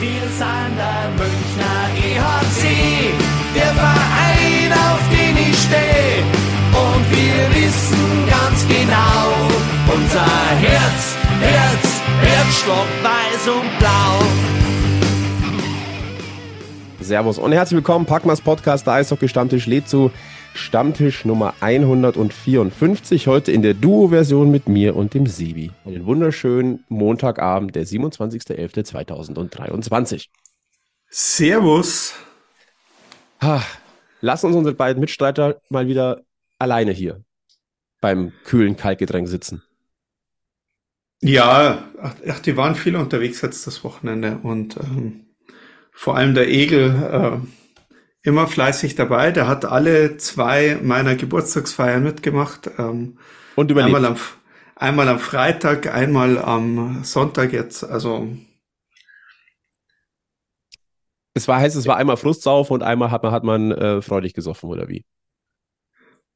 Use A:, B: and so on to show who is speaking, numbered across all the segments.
A: Wir sind der Münchner EHC, der Verein, auf den ich stehe. Und wir wissen ganz genau, unser Herz, Herz, Herzstock, weiß und blau.
B: Servus und herzlich willkommen, Packmas Podcast, der Eishockey-Stammtisch lädt zu Stammtisch Nummer 154, heute in der Duo-Version mit mir und dem Sibi. Einen wunderschönen Montagabend, der 27.11.2023.
C: Servus.
B: Ha, lass uns unsere beiden Mitstreiter mal wieder alleine hier beim kühlen Kaltgetränk sitzen.
C: Ja, ach, die waren viel unterwegs jetzt das Wochenende und ähm, vor allem der Egel äh, immer fleißig dabei. Der hat alle zwei meiner Geburtstagsfeiern mitgemacht. Ähm,
B: Und überlebt.
C: Einmal am, einmal am Freitag, einmal am Sonntag jetzt. Also
B: Es war heißt, es war einmal Frustsaufen und einmal hat man, hat man äh, freudig gesoffen, oder wie?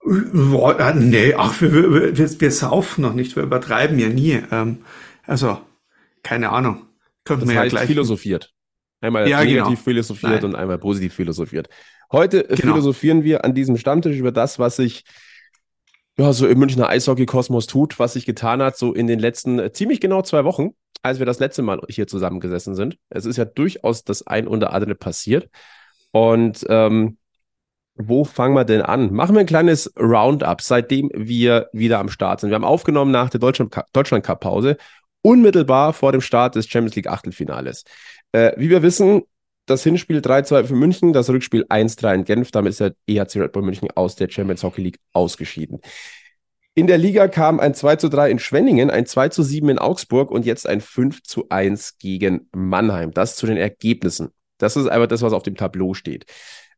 C: Boah, nee, ach, wir, wir, wir, saufen noch nicht, wir übertreiben ja nie. Ähm, also, keine Ahnung. Könnten
B: Das
C: wir ja
B: heißt
C: gleich.
B: philosophiert. Einmal
C: Ja,
B: negativ
C: genau.
B: philosophiert
C: Nein.
B: und einmal positiv philosophiert. Heute äh,
C: Genau.
B: philosophieren wir an diesem Stammtisch über das, was sich ja, so im Münchner Eishockey-Kosmos tut, was sich getan hat, so in den letzten äh, ziemlich genau zwei Wochen, als wir das letzte Mal hier zusammengesessen sind. Es ist ja durchaus das ein oder andere passiert. Und ähm, wo fangen wir denn an? Machen wir ein kleines Roundup, seitdem wir wieder am Start sind. Wir haben aufgenommen nach der Deutschland- Deutschland-Cup-Pause, unmittelbar vor dem Start des Champions League Achtelfinales. Äh, wie wir wissen, das Hinspiel 3-2 für München, das Rückspiel 1-3 in Genf. Damit ist der EHC Red Bull München aus der Champions Hockey League ausgeschieden. In der Liga kam ein 2-3 in Schwenningen, ein 2-7 in Augsburg und jetzt ein 5-1 gegen Mannheim. Das zu den Ergebnissen. Das ist einfach das, was auf dem Tableau steht.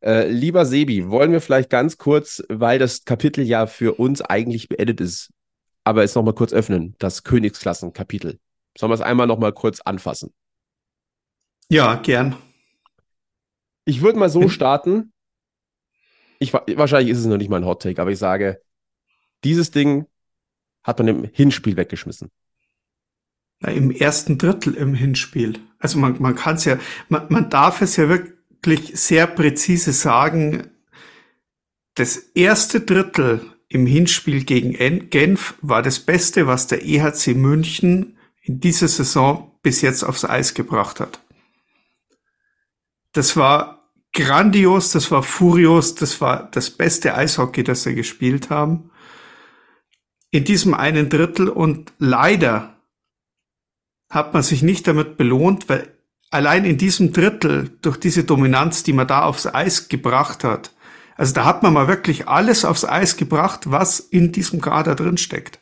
B: Äh, lieber Sebi, wollen wir vielleicht ganz kurz, weil das Kapitel ja für uns eigentlich beendet ist, aber es nochmal kurz öffnen, das Königsklassen-Kapitel. Sollen wir es einmal nochmal kurz anfassen?
C: Ja, gern.
B: Ich würde mal so starten. Ich, wa- wahrscheinlich ist es noch nicht mal ein Hot Take, aber ich sage, dieses Ding hat man im Hinspiel weggeschmissen.
C: Na, Im ersten Drittel im Hinspiel. Also man, man kann es ja, man, man darf es ja wirklich sehr präzise sagen. Das erste Drittel im Hinspiel gegen En- Genf war das Beste, was der EHC München in dieser Saison bis jetzt aufs Eis gebracht hat. Das war grandios, das war furios, das war das beste Eishockey, das sie gespielt haben. In diesem einen Drittel und leider hat man sich nicht damit belohnt, weil allein in diesem Drittel, durch diese Dominanz, die man da aufs Eis gebracht hat, also da hat man mal wirklich alles aufs Eis gebracht, was in diesem Kader drin steckt.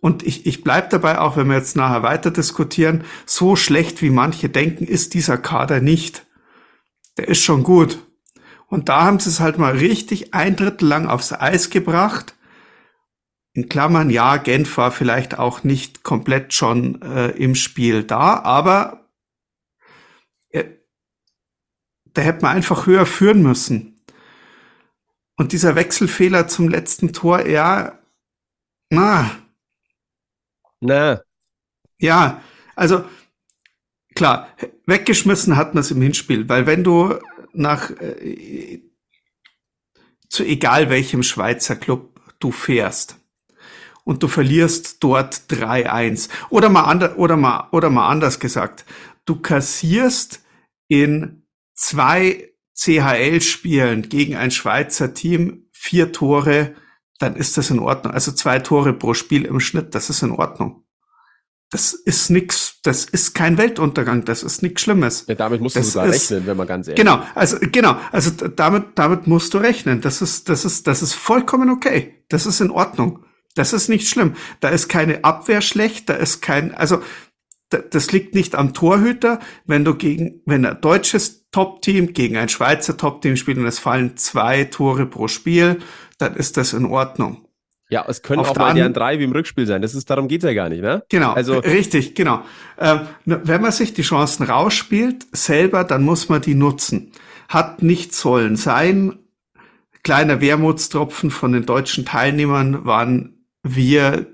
C: Und ich, ich bleib dabei, auch wenn wir jetzt nachher weiter diskutieren, so schlecht wie manche denken, ist dieser Kader nicht. Der ist schon gut. Und da haben sie es halt mal richtig ein Drittel lang aufs Eis gebracht. In Klammern, ja, Genf war vielleicht auch nicht komplett schon äh, im Spiel da, aber äh, da hätte man einfach höher führen müssen. Und dieser Wechselfehler zum letzten Tor, ja, na,
B: Na,
C: ja, also klar, weggeschmissen hat man es im Hinspiel, weil wenn du nach äh, zu egal welchem Schweizer Club du fährst und du verlierst dort 3-1 oder mal ander, oder mal oder mal anders gesagt, du kassierst in zwei CHL Spielen gegen ein Schweizer Team vier Tore, dann ist das in Ordnung. Also zwei Tore pro Spiel im Schnitt, das ist in Ordnung. Das ist nix, das ist kein Weltuntergang, das ist nichts Schlimmes.
B: ja, damit musst du
C: Das
B: sogar
C: ist-
B: rechnen, wenn man ganz ehrlich
C: Genau, also genau, also d- damit damit musst du rechnen. Das ist das ist das ist vollkommen okay. Das ist in Ordnung. Das ist nicht schlimm. Da ist keine Abwehr schlecht, da ist kein also das liegt nicht am Torhüter, wenn du gegen wenn ein deutsches Top-Team gegen ein Schweizer Top-Team spielt und es fallen zwei Tore pro Spiel, dann ist das in Ordnung.
B: Ja, es können
C: Auf
B: auch mal
C: an-
B: deren drei wie im Rückspiel sein. Das ist, darum geht's ja gar nicht, ne?
C: Genau,
B: Also-
C: also richtig, genau. Ähm, ne, wenn man sich die Chancen rausspielt, selber, dann muss man die nutzen. Hat nicht sollen sein. Kleiner Wermutstropfen von den deutschen Teilnehmern waren wir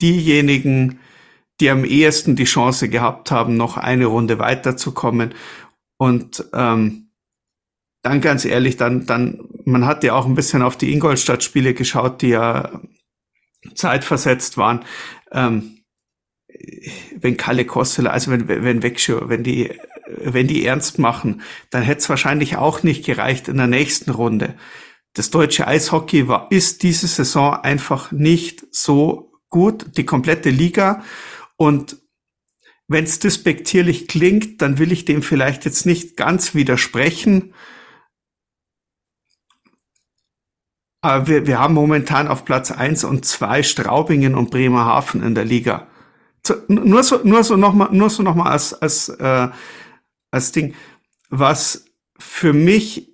C: diejenigen, die am ehesten die Chance gehabt haben, noch eine Runde weiterzukommen. Und ähm, dann ganz ehrlich, dann, dann, man hat ja auch ein bisschen auf die Ingolstadt-Spiele geschaut, die ja zeitversetzt waren. Ähm, wenn Kalle Kosseler, also wenn, wenn Wegschur, wenn die, wenn die ernst machen, dann hätte es wahrscheinlich auch nicht gereicht in der nächsten Runde. Das deutsche Eishockey war, ist diese Saison einfach nicht so gut, die komplette Liga. Und wenn es despektierlich klingt, dann will ich dem vielleicht jetzt nicht ganz widersprechen. Aber wir, wir haben momentan auf Platz eins und zwei Straubingen und Bremerhaven in der Liga. Nur so, nur so nochmal, nur so nochmal als, als, äh, als Ding, was für mich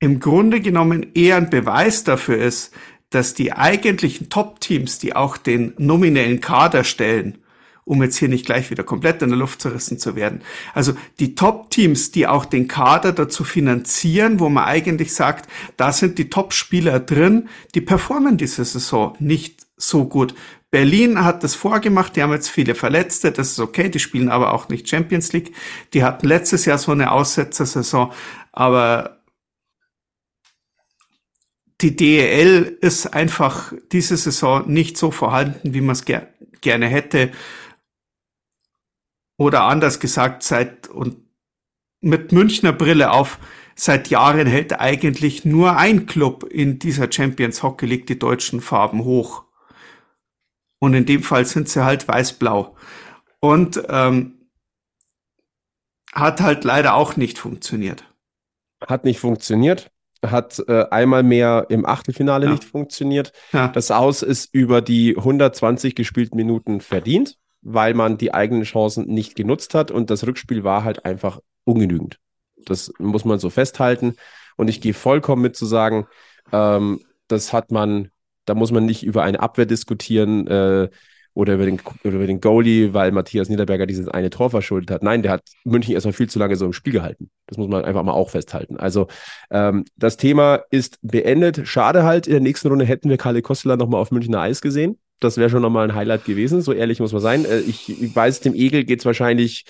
C: im Grunde genommen eher ein Beweis dafür ist, dass die eigentlichen Top-Teams, die auch den nominellen Kader stellen, um jetzt hier nicht gleich wieder komplett in der Luft zerrissen zu werden. Also die Top-Teams, die auch den Kader dazu finanzieren, wo man eigentlich sagt, da sind die Top-Spieler drin, die performen diese Saison nicht so gut. Berlin hat das vorgemacht, die haben jetzt viele Verletzte, das ist okay, die spielen aber auch nicht Champions League. Die hatten letztes Jahr so eine Aussetzersaison, aber die DEL ist einfach diese Saison nicht so vorhanden, wie man es ger gerne hätte. Oder anders gesagt, seit und mit Münchner Brille auf, seit Jahren hält eigentlich nur ein Club in dieser Champions Hockey League die deutschen Farben hoch. Und in dem Fall sind sie halt weiß-blau. Und ähm, hat halt leider auch nicht funktioniert.
B: Hat nicht funktioniert. Hat äh, einmal mehr im Achtelfinale ja. nicht funktioniert. Ja. Das Aus ist über die 120 gespielten Minuten verdient, weil man die eigenen Chancen nicht genutzt hat. Und das Rückspiel war halt einfach ungenügend. Das muss man so festhalten. Und ich gehe vollkommen mit zu sagen, ähm, das hat man da muss man nicht über eine Abwehr diskutieren äh, oder, über den, oder über den Goalie, weil Matthias Niederberger dieses eine Tor verschuldet hat. Nein, der hat München erstmal viel zu lange so im Spiel gehalten. Das muss man einfach mal auch festhalten. Also ähm, das Thema ist beendet. Schade halt, in der nächsten Runde hätten wir Kalle Kostler nochmal auf Münchner Eis gesehen. Das wäre schon nochmal ein Highlight gewesen, so ehrlich muss man sein. Äh, ich, ich weiß, dem Egel geht es wahrscheinlich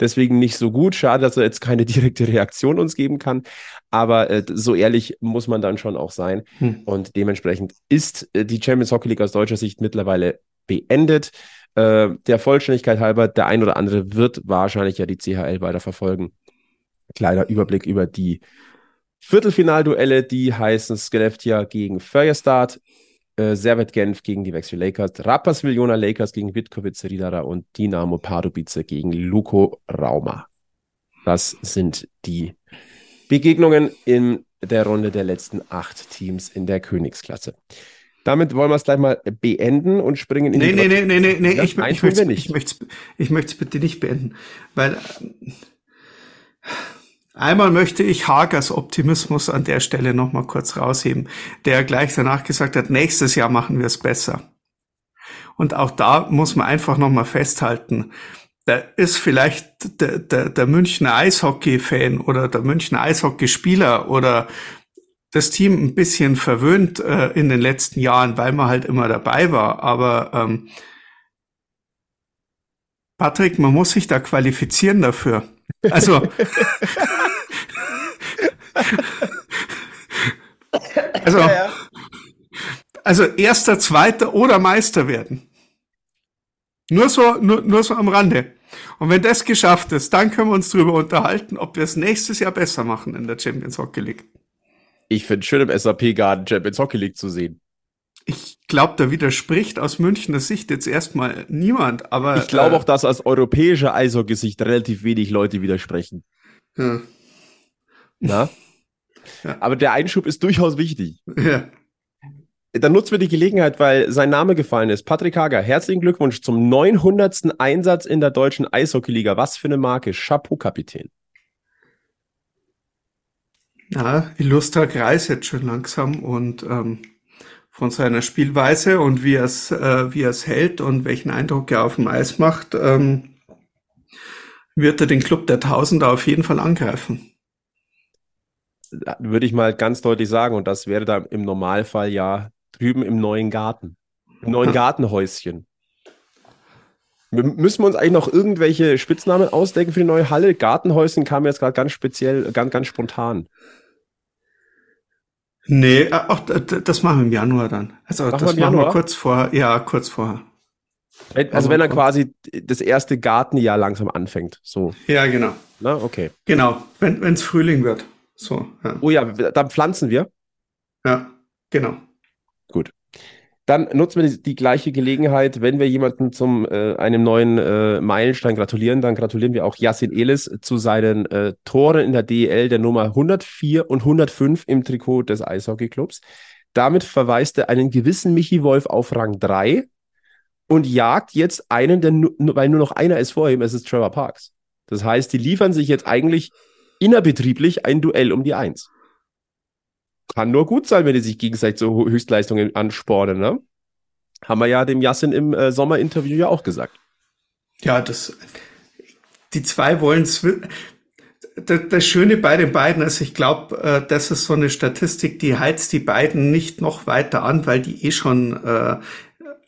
B: deswegen nicht so gut. Schade, dass er jetzt keine direkte Reaktion uns geben kann. Aber äh, so ehrlich muss man dann schon auch sein. Hm. Und dementsprechend ist äh, die Champions Hockey League aus deutscher Sicht mittlerweile beendet. Äh, der Vollständigkeit halber, der ein oder andere wird wahrscheinlich ja die CHL weiter verfolgen. Kleiner Überblick über die Viertelfinalduelle, die heißen Skellefteå gegen Feuerstad, äh, Servet Genf gegen die Wechsel Lakers, Rapperswil Jona Lakers gegen Vitkovice Ridara und Dinamo Pardubice gegen Luko Rauma. Das sind die Begegnungen in der Runde der letzten acht Teams in der Königsklasse. Damit wollen wir es gleich mal beenden und springen in
C: nee, die Nee, nee, nee, nee, nee, ich, Nein, ich möchte es bitte nicht beenden, weil äh, einmal möchte ich Hagers Optimismus an der Stelle nochmal kurz rausheben, der gleich danach gesagt hat, nächstes Jahr machen wir es besser. Und auch da muss man einfach nochmal festhalten, da ist vielleicht der, der, der Münchner Eishockey-Fan oder der Münchner Eishockeyspieler oder das Team ein bisschen verwöhnt äh, in den letzten Jahren, weil man halt immer dabei war. Aber ähm, Patrick, man muss sich da qualifizieren dafür. Also, also, also erster, zweiter oder Meister werden. Nur so, nur, nur so am Rande. Und wenn das geschafft ist, dann können wir uns darüber unterhalten, ob wir es nächstes Jahr besser machen in der Champions Hockey League.
B: Ich finde es schön, im SAP Garden Champions Hockey League zu sehen.
C: Ich glaube, da widerspricht aus Münchner Sicht jetzt erstmal niemand, aber.
B: Ich glaube äh, auch, dass aus europäischer Eishockey-Sicht relativ wenig Leute widersprechen. Ja. Na? Ja. Aber der Einschub ist durchaus wichtig. Ja. Dann nutzen wir die Gelegenheit, weil sein Name gefallen ist. Patrick Hager, herzlichen Glückwunsch zum 900. Einsatz in der deutschen Eishockeyliga. Was für eine Marke. Chapeau, Kapitän.
C: Ja, illustrer Kreis jetzt schon langsam und ähm, von seiner Spielweise und wie er es äh, wie er es hält und welchen Eindruck er auf dem Eis macht, ähm, wird er den Club der Tausender auf jeden Fall angreifen.
B: Würde ich mal ganz deutlich sagen und das wäre da im Normalfall ja drüben im neuen Garten, im neuen Gartenhäuschen. Müssen wir uns eigentlich noch irgendwelche Spitznamen ausdenken für die neue Halle? Gartenhäuschen kam jetzt gerade ganz speziell, ganz, ganz spontan.
C: Nee, auch das machen wir im Januar dann. Also machen das wir machen wir kurz vor, ja, kurz vorher.
B: Also wenn er quasi das erste Gartenjahr langsam anfängt, so.
C: Ja, genau.
B: Na, okay.
C: Genau, wenn es Frühling wird. So.
B: Ja. Oh ja, dann pflanzen wir.
C: Ja, genau.
B: Gut. Dann nutzen wir die, die gleiche Gelegenheit, wenn wir jemanden zum äh, einem neuen äh, Meilenstein gratulieren, dann gratulieren wir auch Yassin Elis zu seinen äh, Toren in der DEL der Nummer 104 und 105 im Trikot des Eishockeyclubs. Damit verweist er einen gewissen Michi Wolf auf Rang 3 und jagt jetzt einen, der weil nur noch einer ist vor ihm, es ist Trevor Parks. Das heißt, die liefern sich jetzt eigentlich innerbetrieblich ein Duell um die Eins. Kann nur gut sein, wenn die sich gegenseitig so Höchstleistungen anspornen, ne? Haben wir ja dem Yassin im äh, Sommerinterview ja auch gesagt.
C: Ja, das, die zwei wollen es. Das Schöne bei den beiden ist, ich glaube, äh, das ist so eine Statistik, die heizt die beiden nicht noch weiter an, weil die eh schon äh,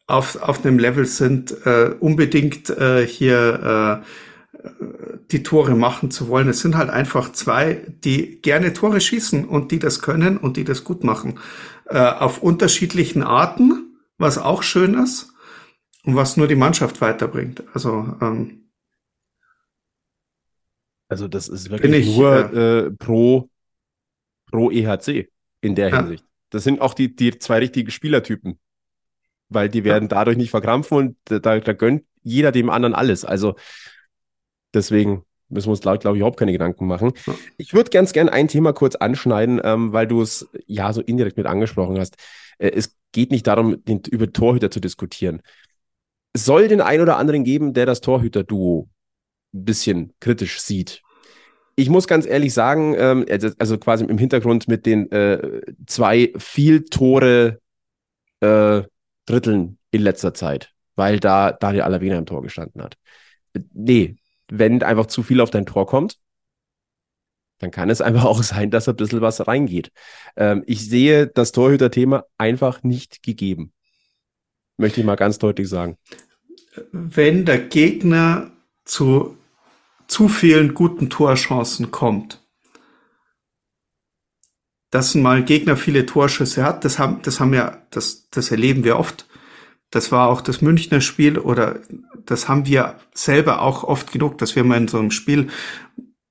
C: auf, auf einem Level sind, äh, unbedingt äh, hier äh, die Tore machen zu wollen. Es sind halt einfach zwei, die gerne Tore schießen und die das können und die das gut machen. Äh, auf unterschiedlichen Arten, was auch schön ist und was nur die Mannschaft weiterbringt. Also, ähm,
B: also das ist wirklich ich, nur äh, pro, pro EHC in der Hinsicht. Ja. Das sind auch die, die zwei richtigen Spielertypen weil die werden dadurch nicht verkrampfen und da, da gönnt jeder dem anderen alles. Also deswegen müssen wir uns, glaube glaub ich, überhaupt keine Gedanken machen. Ja. Ich würde ganz gern ein Thema kurz anschneiden, ähm, weil du es ja so indirekt mit angesprochen hast. Äh, es geht nicht darum, den, über Torhüter zu diskutieren. Es soll den einen oder anderen geben, der das Torhüter-Duo ein bisschen kritisch sieht. Ich muss ganz ehrlich sagen, ähm, also, also quasi im Hintergrund mit den äh, zwei viel Tore äh, Dritteln in letzter Zeit, weil da Daniel Alavena im Tor gestanden hat. Nee, wenn einfach zu viel auf dein Tor kommt, dann kann es einfach auch sein, dass ein bisschen was reingeht. Ähm, ich sehe das Torhüter-Thema einfach nicht gegeben. Möchte ich mal ganz deutlich sagen.
C: Wenn der Gegner zu zu vielen guten Torchancen kommt, dass mal Gegner viele Torschüsse hat, das haben, das haben ja, das, das erleben wir oft. Das war auch das Münchner Spiel oder das haben wir selber auch oft genug, dass wir mal in so einem Spiel,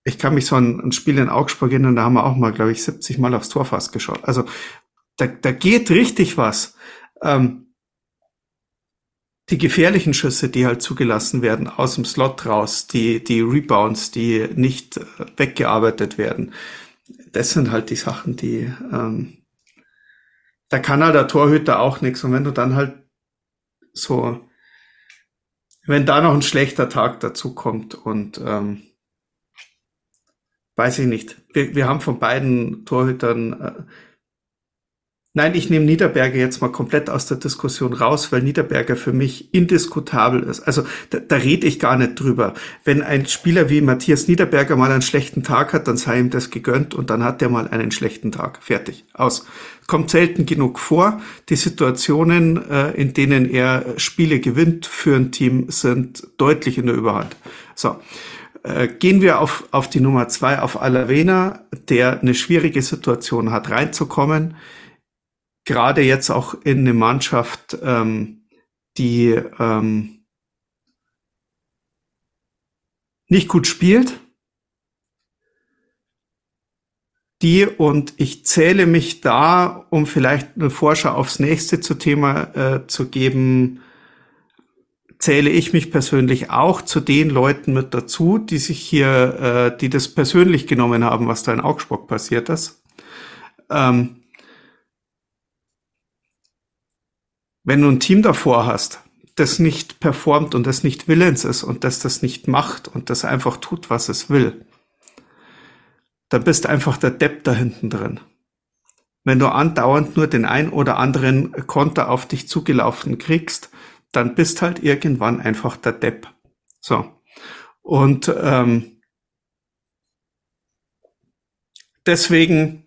C: ich kann mich so an ein Spiel in Augsburg erinnern, da haben wir auch mal, glaube ich, 70 Mal aufs Tor fast geschaut. Also da, da geht richtig was. Ähm, die gefährlichen Schüsse, die halt zugelassen werden aus dem Slot raus, die, die Rebounds, die nicht äh, weggearbeitet werden, das sind halt die Sachen, die ähm, da kann halt der Torhüter auch nichts. Und wenn du dann halt so, wenn da noch ein schlechter Tag dazu kommt und ähm, weiß ich nicht. Wir, wir haben von beiden Torhütern äh, Nein, ich nehme Niederberger jetzt mal komplett aus der Diskussion raus, weil Niederberger für mich indiskutabel ist. Also da, da rede ich gar nicht drüber. Wenn ein Spieler wie Matthias Niederberger mal einen schlechten Tag hat, dann sei ihm das gegönnt und dann hat er mal einen schlechten Tag. Fertig. Aus. Kommt selten genug vor. Die Situationen, äh, in denen er Spiele gewinnt für ein Team, sind deutlich in der Überhand. So. Äh, gehen wir auf, auf die Nummer zwei, auf Alavena, der eine schwierige Situation hat, reinzukommen gerade jetzt auch in eine Mannschaft, ähm, die ähm, nicht gut spielt. Die und ich zähle mich da, um vielleicht eine Vorschau aufs nächste zu Thema äh, zu geben, zähle ich mich persönlich auch zu den Leuten mit dazu, die sich hier, äh, die das persönlich genommen haben, was da in Augsburg passiert ist. Ähm, Wenn du ein Team davor hast, das nicht performt und das nicht willens ist und das das nicht macht und das einfach tut, was es will, dann bist einfach der Depp da hinten drin. Wenn du andauernd nur den ein oder anderen Konter auf dich zugelaufen kriegst, dann bist halt irgendwann einfach der Depp. So. Und ähm, deswegen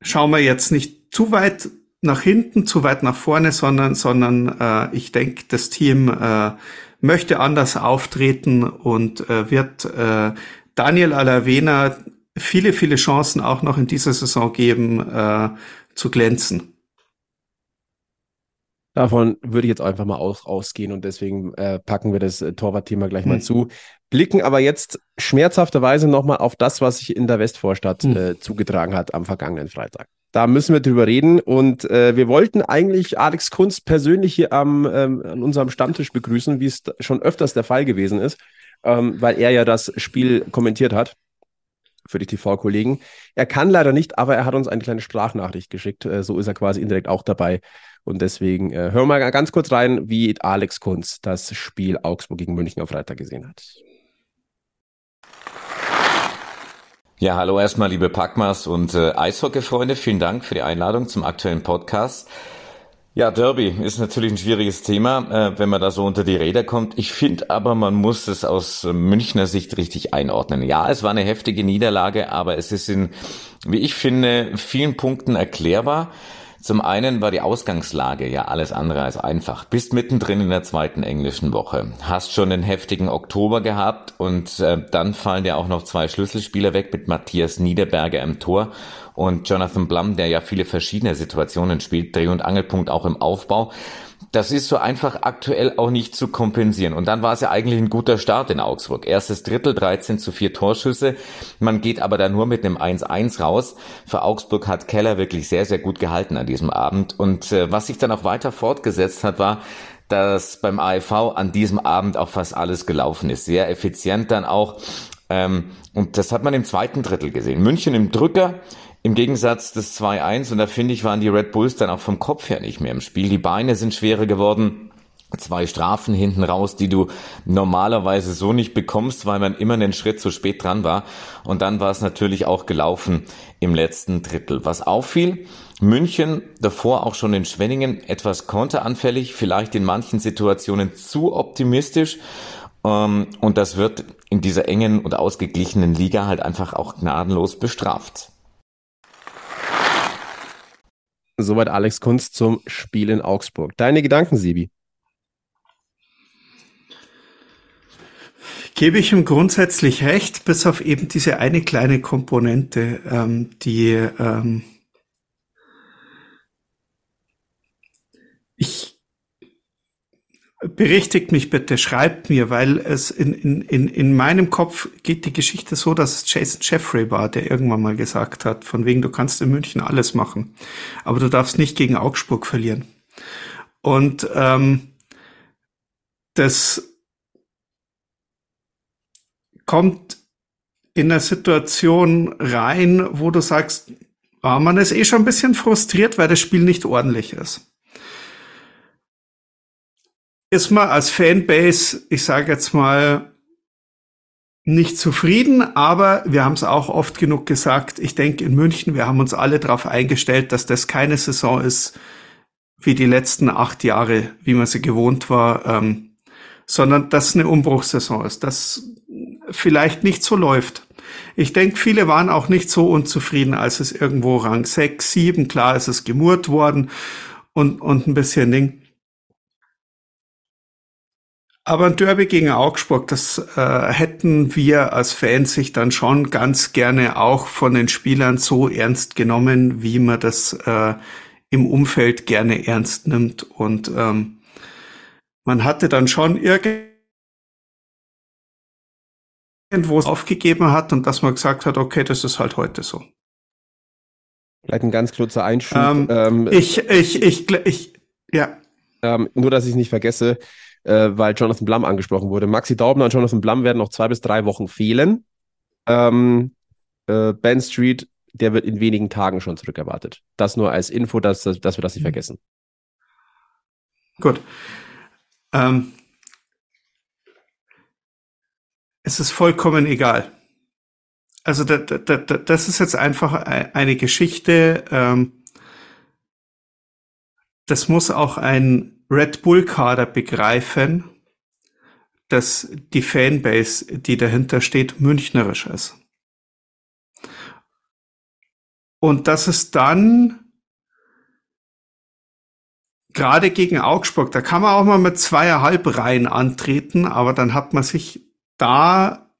C: schauen wir jetzt nicht zu weit nach hinten, zu weit nach vorne, sondern, sondern äh, ich denke, das Team äh, möchte anders auftreten und äh, wird äh, Daniel Alavena viele, viele Chancen auch noch in dieser Saison geben, äh, zu glänzen.
B: Davon würde ich jetzt einfach mal aus, ausgehen und deswegen äh, packen wir das äh, Torwartthema gleich hm. mal zu. Blicken aber jetzt schmerzhafterweise nochmal auf das, was sich in der Westvorstadt hm. äh, zugetragen hat am vergangenen Freitag. Da müssen wir drüber reden und äh, wir wollten eigentlich Alex Kunz persönlich hier am, ähm, an unserem Stammtisch begrüßen, wie es schon öfters der Fall gewesen ist, ähm, weil er ja das Spiel kommentiert hat für die TV-Kollegen. Er kann leider nicht, aber er hat uns eine kleine Sprachnachricht geschickt. Äh, so ist er quasi indirekt auch dabei. Und deswegen äh, hören wir mal ganz kurz rein, wie Alex Kunz das Spiel Augsburg gegen München am Freitag gesehen hat.
D: Ja, hallo erstmal, liebe Packmas und äh, Eishockey-Freunde. Vielen Dank für die Einladung zum aktuellen Podcast. Ja, Derby ist natürlich ein schwieriges Thema, äh, wenn man da so unter die Räder kommt. Ich finde aber, man muss es aus Münchner Sicht richtig einordnen. Ja, es war eine heftige Niederlage, aber es ist in, wie ich finde, vielen Punkten erklärbar. Zum einen war die Ausgangslage ja alles andere als einfach. Bist mittendrin in der zweiten englischen Woche, hast schon den heftigen Oktober gehabt und äh, dann fallen dir auch noch zwei Schlüsselspieler weg mit Matthias Niederberger im Tor und Jonathan Blum, der ja viele verschiedene Situationen spielt, Dreh- und Angelpunkt auch im Aufbau das ist so einfach aktuell auch nicht zu kompensieren. Und dann war es ja eigentlich ein guter Start in Augsburg. Erstes Drittel, 13 zu 4 Torschüsse. Man geht aber da nur mit einem 1-1 raus. Für Augsburg hat Keller wirklich sehr, sehr gut gehalten an diesem Abend. Und äh, was sich dann auch weiter fortgesetzt hat, war, dass beim AEV an diesem Abend auch fast alles gelaufen ist. Sehr effizient dann auch. Ähm, und das hat man im zweiten Drittel gesehen. München im Drücker, im Gegensatz des 2-1, und da finde ich, waren die Red Bulls dann auch vom Kopf her nicht mehr im Spiel. Die Beine sind schwerer geworden. Zwei Strafen hinten raus, die du normalerweise so nicht bekommst, weil man immer einen Schritt zu spät dran war. Und dann war es natürlich auch gelaufen im letzten Drittel. Was auffiel, München davor auch schon in Schwenningen etwas konteranfällig, vielleicht in manchen Situationen zu optimistisch. Ähm, und das wird in dieser engen und ausgeglichenen Liga halt einfach auch gnadenlos bestraft.
B: Soweit Alex Kunst zum Spiel in Augsburg. Deine Gedanken, Sibi?
C: Gebe ich ihm grundsätzlich recht, bis auf eben diese eine kleine Komponente, ähm, die ähm, ich berichtigt mich bitte, schreibt mir, weil es in, in, in, in meinem Kopf geht die Geschichte so, dass es Jason Jeffrey war, der irgendwann mal gesagt hat, von wegen, du kannst in München alles machen, aber du darfst nicht gegen Augsburg verlieren. Und ähm, das kommt in eine Situation rein, wo du sagst, oh, man ist eh schon ein bisschen frustriert, weil das Spiel nicht ordentlich ist ist man als Fanbase, ich sage jetzt mal, nicht zufrieden, aber wir haben es auch oft genug gesagt. Ich denke, in München, wir haben uns alle darauf eingestellt, dass das keine Saison ist wie die letzten acht Jahre, wie man sie gewohnt war, ähm, sondern dass eine Umbruchssaison ist, dass vielleicht nicht so läuft. Ich denke, viele waren auch nicht so unzufrieden, als es irgendwo Rang 6, 7, klar ist es gemurrt worden und, und ein bisschen Ding. Aber ein Derby gegen Augsburg, das äh, hätten wir als Fans sich dann schon ganz gerne auch von den Spielern so ernst genommen, wie man das äh, im Umfeld gerne ernst nimmt. Und ähm, man hatte dann schon irgendwo aufgegeben hat und dass man gesagt hat, okay, das ist halt heute so.
B: Vielleicht ein ganz kurzer Einschub.
C: Ähm, ähm, ich, ich, ich, ich, ja.
B: Ähm, nur, dass ich es nicht vergesse äh, weil Jonathan Blum angesprochen wurde. Maxi Daubner und Jonathan Blum werden noch zwei bis drei Wochen fehlen. Ähm, äh, ben Street, der wird in wenigen Tagen schon zurückerwartet. Das nur als Info, dass, dass wir das nicht mhm. vergessen.
C: Gut. Ähm, es ist vollkommen egal. Also da, da, da, das ist jetzt einfach eine Geschichte. Ähm, das muss auch ein Red Bull-Kader begreifen, dass die Fanbase, die dahinter steht, münchnerisch ist. Und dass es dann gerade gegen Augsburg, da kann man auch mal mit zweieinhalb Reihen antreten, aber dann hat man sich da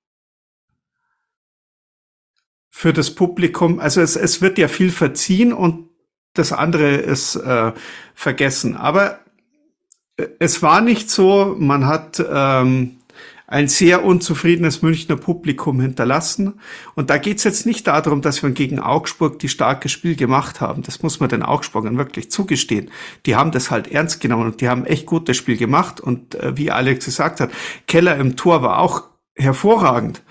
C: für das Publikum, also es, es wird ja viel verziehen und das andere ist äh, vergessen. Aber es war nicht so, man hat ähm, ein sehr unzufriedenes Münchner Publikum hinterlassen. Und da geht's jetzt nicht darum, dass wir gegen Augsburg die starke Spiel gemacht haben. Das muss man den Augsburgern wirklich zugestehen. Die haben das halt ernst genommen und die haben echt gutes Spiel gemacht. Und äh, wie Alex gesagt hat, Keller im Tor war auch hervorragend.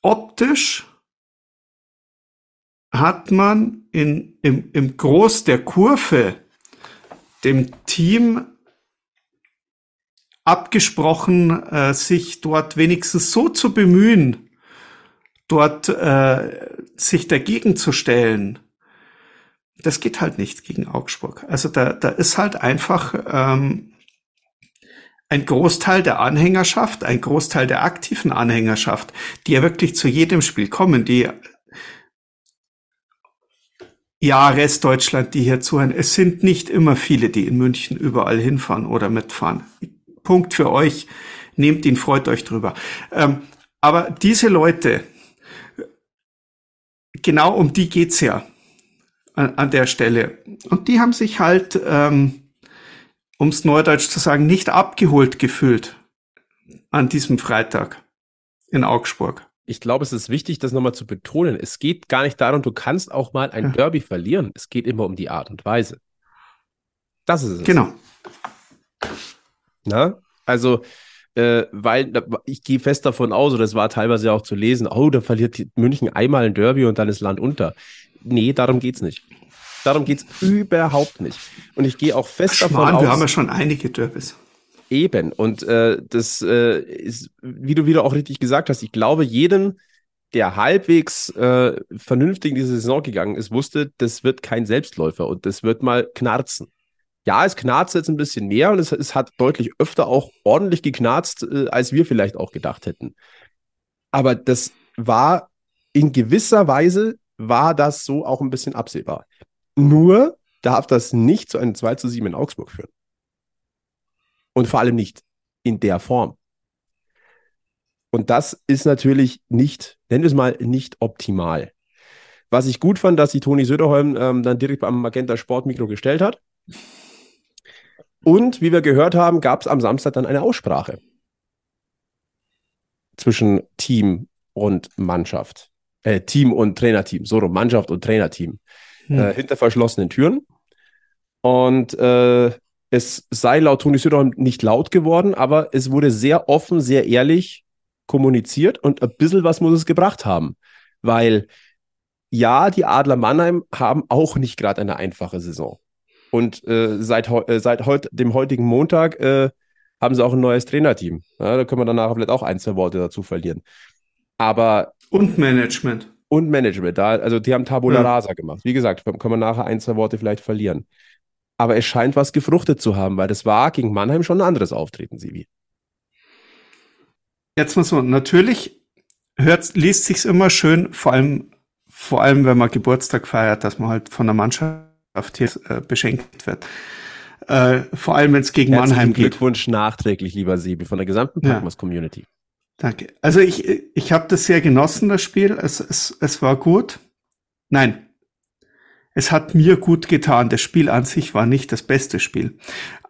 C: Optisch hat man in, im, im Groß der Kurve dem Team abgesprochen, äh, sich dort wenigstens so zu bemühen, dort äh, sich dagegen zu stellen. Das geht halt nicht gegen Augsburg. Also da, da ist halt einfach ähm, ein Großteil der Anhängerschaft, ein Großteil der aktiven Anhängerschaft, die ja wirklich zu jedem Spiel kommen, die ja, Restdeutschland, die hier zuhören, es sind nicht immer viele, die in München überall hinfahren oder mitfahren. Punkt für euch, nehmt ihn, freut euch drüber. Ähm, aber diese Leute, genau um die geht's ja an, an der Stelle. Und die haben sich halt, ähm, um es neudeutsch zu sagen, nicht abgeholt gefühlt an diesem Freitag in Augsburg
B: ich glaube, es ist wichtig, das nochmal zu betonen. Es geht gar nicht darum, du kannst auch mal ein Derby verlieren. Es geht immer um die Art und Weise. Das ist es.
C: Genau.
B: Na? Also, äh, weil ich gehe fest davon aus, oder es war teilweise auch zu lesen, oh, da verliert München einmal ein Derby und dann ist Land unter. Nee, darum geht's nicht. Darum geht's überhaupt nicht. Und ich gehe auch fest Ach, davon aus.
C: Wir haben ja schon einige Derbys.
B: Eben. Und äh, das äh, ist, wie du wieder auch richtig gesagt hast, ich glaube, jeden, der halbwegs äh, vernünftig in diese Saison gegangen ist, wusste, das wird kein Selbstläufer und das wird mal knarzen. Ja, es knarzt jetzt ein bisschen mehr und es, es hat deutlich öfter auch ordentlich geknarzt, äh, als wir vielleicht auch gedacht hätten. Aber das war in gewisser Weise, war das so auch ein bisschen absehbar. Nur darf das nicht zu einem 2 zu 7 in Augsburg führen. Und vor allem nicht in der Form. Und das ist natürlich nicht, nennen wir es mal, nicht optimal. Was ich gut fand, dass sich Toni Söderholm ähm, dann direkt beim Magenta Sportmikro gestellt hat. Und wie wir gehört haben, gab es am Samstag dann eine Aussprache zwischen Team und Mannschaft. Äh, Team und Trainerteam, so rum, Mannschaft und Trainerteam. Hm. Äh, hinter verschlossenen Türen. Und äh, es sei laut Toni Söderholm nicht laut geworden, aber es wurde sehr offen, sehr ehrlich kommuniziert und ein bisschen was muss es gebracht haben. Weil ja, die Adler Mannheim haben auch nicht gerade eine einfache Saison. Und äh, seit, äh, seit heut, dem heutigen Montag äh, haben sie auch ein neues Trainerteam. Ja, da können wir danach vielleicht auch ein, zwei Worte dazu verlieren. Aber.
C: Und Management.
B: Und Management. Da, also die haben Tabula ja. Rasa gemacht. Wie gesagt, können wir nachher ein, zwei Worte vielleicht verlieren. Aber es scheint was gefruchtet zu haben, weil das war gegen Mannheim schon ein anderes Auftreten, Sivi.
C: Jetzt muss man, natürlich hört, liest sich's immer schön, vor allem, vor allem, wenn man Geburtstag feiert, dass man halt von der Mannschaft hier äh, beschenkt wird. Äh, vor allem, wenn es gegen
B: Herzlichen
C: Mannheim geht.
B: Glückwunsch nachträglich, lieber Sebi, von der gesamten Packmas ja. Community.
C: Danke. Also ich, ich habe das sehr genossen, das Spiel. Es, es, es war gut. Nein, es hat mir gut getan. Das Spiel an sich war nicht das beste Spiel.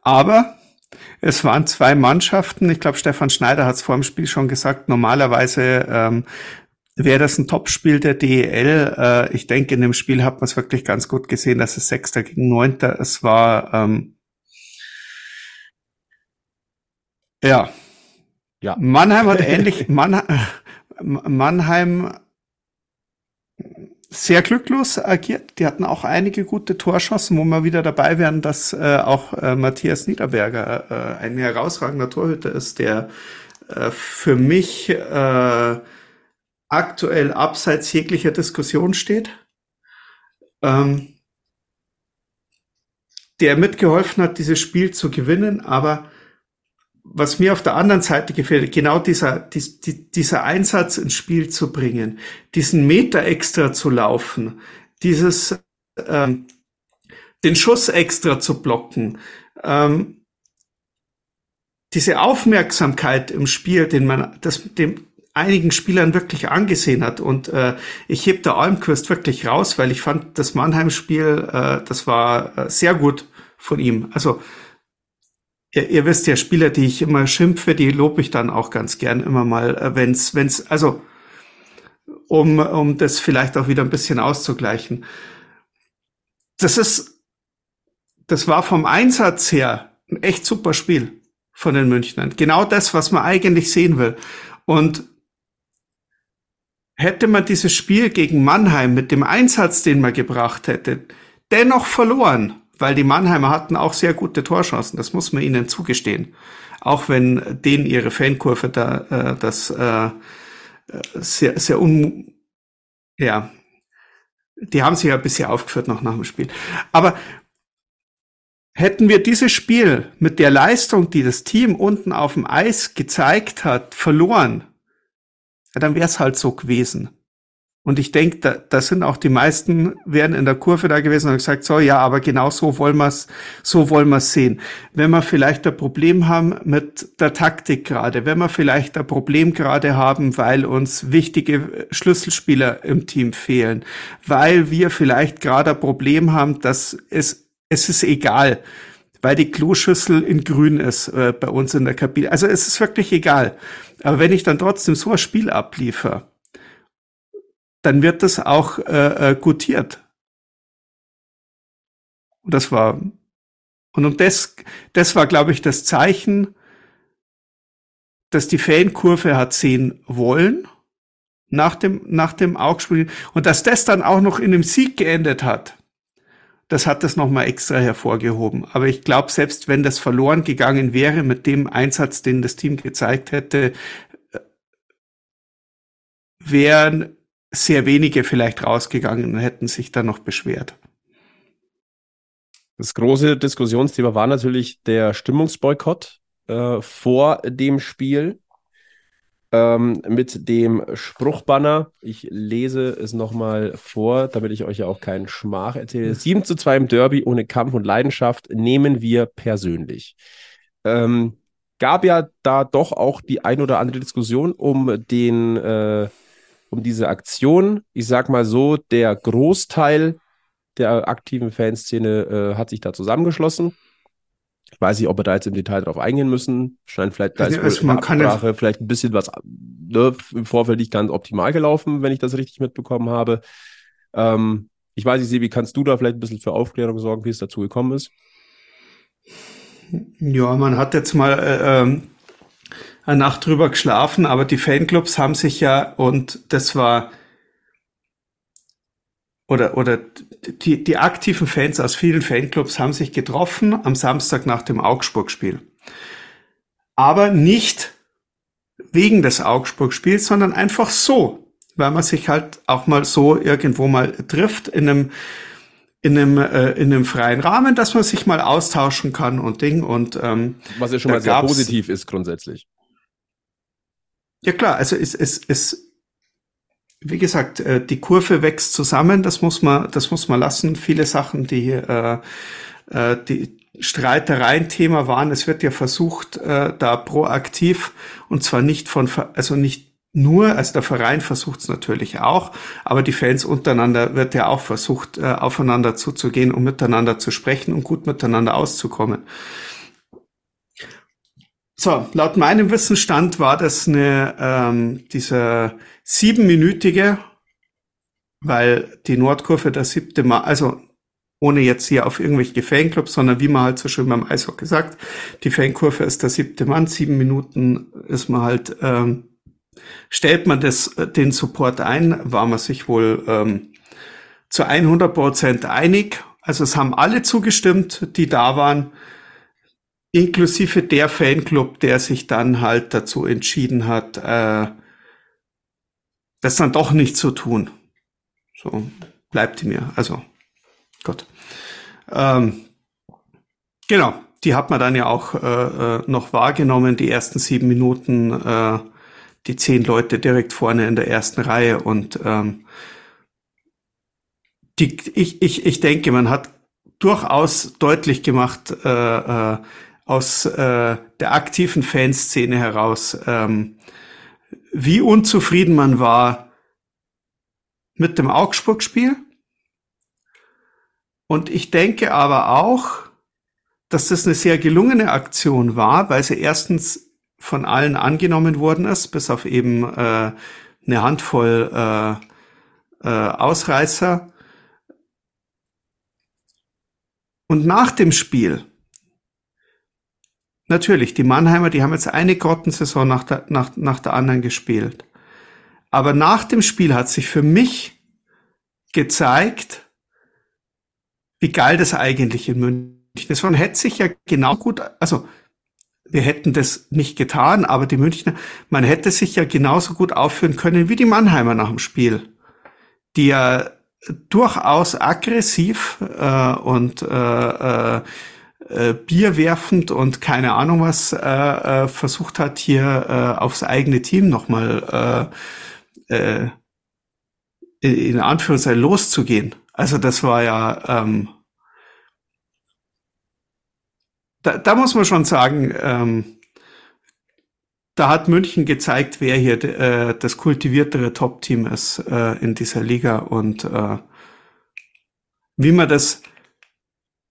C: Aber es waren zwei Mannschaften. Ich glaube, Stefan Schneider hat es vor dem Spiel schon gesagt. Normalerweise ähm, wäre das ein Topspiel der DEL. Äh, ich denke, in dem Spiel hat man es wirklich ganz gut gesehen, dass es Sechster gegen Neunter. Es war ähm, ja. Ja. Mannheim hat ähnlich Mann, Mannheim sehr glücklos agiert. Die hatten auch einige gute Torschancen, wo wir wieder dabei wären, dass äh, auch äh, Matthias Niederberger äh, ein herausragender Torhüter ist, der äh, für mich äh, aktuell abseits jeglicher Diskussion steht. Ähm, der mitgeholfen hat, dieses Spiel zu gewinnen, aber was mir auf der anderen Seite gefällt, genau dieser, dies, die, dieser Einsatz ins Spiel zu bringen, diesen Meter extra zu laufen, dieses ähm, den Schuss extra zu blocken, ähm, diese Aufmerksamkeit im Spiel, den man das dem einigen Spielern wirklich angesehen hat. Und äh, ich heb der Almquist wirklich raus, weil ich fand, das Mannheim-Spiel, äh, das war äh, sehr gut von ihm. Also ihr, ihr wisst ja, Spieler, die ich immer schimpfe, die lobe ich dann auch ganz gern immer mal, äh, wenn's, wenn's, also um, um das vielleicht auch wieder ein bisschen auszugleichen. Das ist, das war vom Einsatz her ein echt super Spiel von den Münchnern. Genau das, was man eigentlich sehen will. Und hätte man dieses Spiel gegen Mannheim mit dem Einsatz, den man gebracht hätte, dennoch verloren, weil die Mannheimer hatten auch sehr gute Torchancen, das muss man ihnen zugestehen. Auch wenn denen ihre Fankurve da äh, das äh, sehr, sehr un ja, die haben sich ja bisher aufgeführt noch nach dem Spiel. Aber hätten wir dieses Spiel mit der Leistung, die das Team unten auf dem Eis gezeigt hat, verloren, ja, dann wäre es halt so gewesen. Und ich denke, da, da sind auch die meisten werden in der Kurve da gewesen und gesagt, so ja, aber genau so wollen wir es, so wollen wir es sehen. Wenn wir vielleicht ein Problem haben mit der Taktik gerade, wenn wir vielleicht ein Problem gerade haben, weil uns wichtige Schlüsselspieler im Team fehlen, weil wir vielleicht gerade ein Problem haben, dass es es ist egal, weil die Kloschüssel in Grün ist äh, bei uns in der Kabine. Also es ist wirklich egal. Aber wenn ich dann trotzdem so ein Spiel abliefer, dann wird das auch äh, äh, gutiert. Und das war und um das, das war, glaube ich, das Zeichen, dass die Fankurve hat sehen wollen nach dem nach dem Augsspiel und dass das dann auch noch in einem Sieg geendet hat. Das hat das nochmal extra hervorgehoben. Aber ich glaube, selbst wenn das verloren gegangen wäre mit dem Einsatz, den das Team gezeigt hätte, wären sehr wenige vielleicht rausgegangen und hätten sich dann noch beschwert.
B: Das große Diskussionsthema war natürlich der Stimmungsboykott äh, vor dem Spiel ähm, mit dem Spruchbanner. Ich lese es nochmal vor, damit ich euch ja auch keinen Schmach erzähle. 7 zu 2 im Derby ohne Kampf und Leidenschaft nehmen wir persönlich. Ähm, gab ja da doch auch die ein oder andere Diskussion um den äh, um diese Aktion. Ich sag mal so, der Großteil der aktiven Fanszene äh, hat sich da zusammengeschlossen. Ich weiß nicht, ob wir da jetzt im Detail drauf eingehen müssen. Scheint vielleicht, da ist also man kann Absprache, vielleicht ein bisschen was ne, im Vorfeld nicht ganz optimal gelaufen, wenn ich das richtig mitbekommen habe. Ähm, ich weiß nicht, wie kannst du da vielleicht ein bisschen für Aufklärung sorgen, wie es dazu gekommen ist?
C: Ja, man hat jetzt mal äh, ähm, eine Nacht drüber geschlafen, aber die Fanclubs haben sich ja, und das war, oder, oder die, die aktiven Fans aus vielen Fanclubs haben sich getroffen am Samstag nach dem Augsburg-Spiel. Aber nicht wegen des Augsburg-Spiels, sondern einfach so, weil man sich halt auch mal so irgendwo mal trifft in einem in einem, äh, in einem freien Rahmen, dass man sich mal austauschen kann und Ding und ähm,
B: was ja schon mal sehr positiv ist grundsätzlich.
C: Ja klar, also es, es, es, wie gesagt, äh, die Kurve wächst zusammen, das muss man, das muss man lassen. Viele Sachen, die, äh, äh, die Streitereien Thema waren, es wird ja versucht, äh, da proaktiv und zwar nicht von, also nicht nur, also der Verein versucht es natürlich auch, aber die Fans untereinander wird ja auch versucht, äh, aufeinander zuzugehen und miteinander zu sprechen und gut miteinander auszukommen. So, laut meinem Wissensstand war das eine ähm, dieser siebenminütige, weil die Nordkurve der siebte Mal, also ohne jetzt hier auf irgendwelche Fanclubs, sondern wie man halt so schön beim Eishockey sagt, die Fankurve ist der siebte Mann, sieben Minuten ist man halt, ähm, stellt man das, den Support ein, war man sich wohl ähm, zu 100 Prozent einig. Also es haben alle zugestimmt, die da waren inklusive der Fanclub, der sich dann halt dazu entschieden hat, äh, das dann doch nicht zu tun. So bleibt mir. Also Gott. Ähm, genau, die hat man dann ja auch äh, äh, noch wahrgenommen, die ersten sieben Minuten, äh, die zehn Leute direkt vorne in der ersten Reihe und ähm, die, ich, ich, ich denke, man hat durchaus deutlich gemacht, äh, äh, aus äh, der aktiven Fanszene heraus, ähm, wie unzufrieden man war mit dem Augsburg-Spiel. Und ich denke aber auch, dass das eine sehr gelungene Aktion war, weil sie erstens von allen angenommen worden ist, bis auf eben äh, eine Handvoll äh, äh, Ausreißer. Und nach dem Spiel, natürlich, die Mannheimer, die haben jetzt eine Grottensaison nach der, nach, nach der anderen gespielt. Aber nach dem Spiel hat sich für mich gezeigt, wie geil das eigentlich in München ist. Man hätte sich ja genau gut, also wir hätten das nicht getan, aber die Münchner, man hätte sich ja genauso gut aufführen können wie die Mannheimer nach dem Spiel, die ja durchaus aggressiv äh, und äh, äh, äh, Bier werfend und keine Ahnung was äh, äh, versucht hat, hier äh, aufs eigene Team nochmal äh, äh, in Anführungszeichen loszugehen. Also das war ja ähm, da, da muss man schon sagen, ähm, da hat München gezeigt, wer hier äh, das kultiviertere Top-Team ist äh, in dieser Liga und äh, wie man das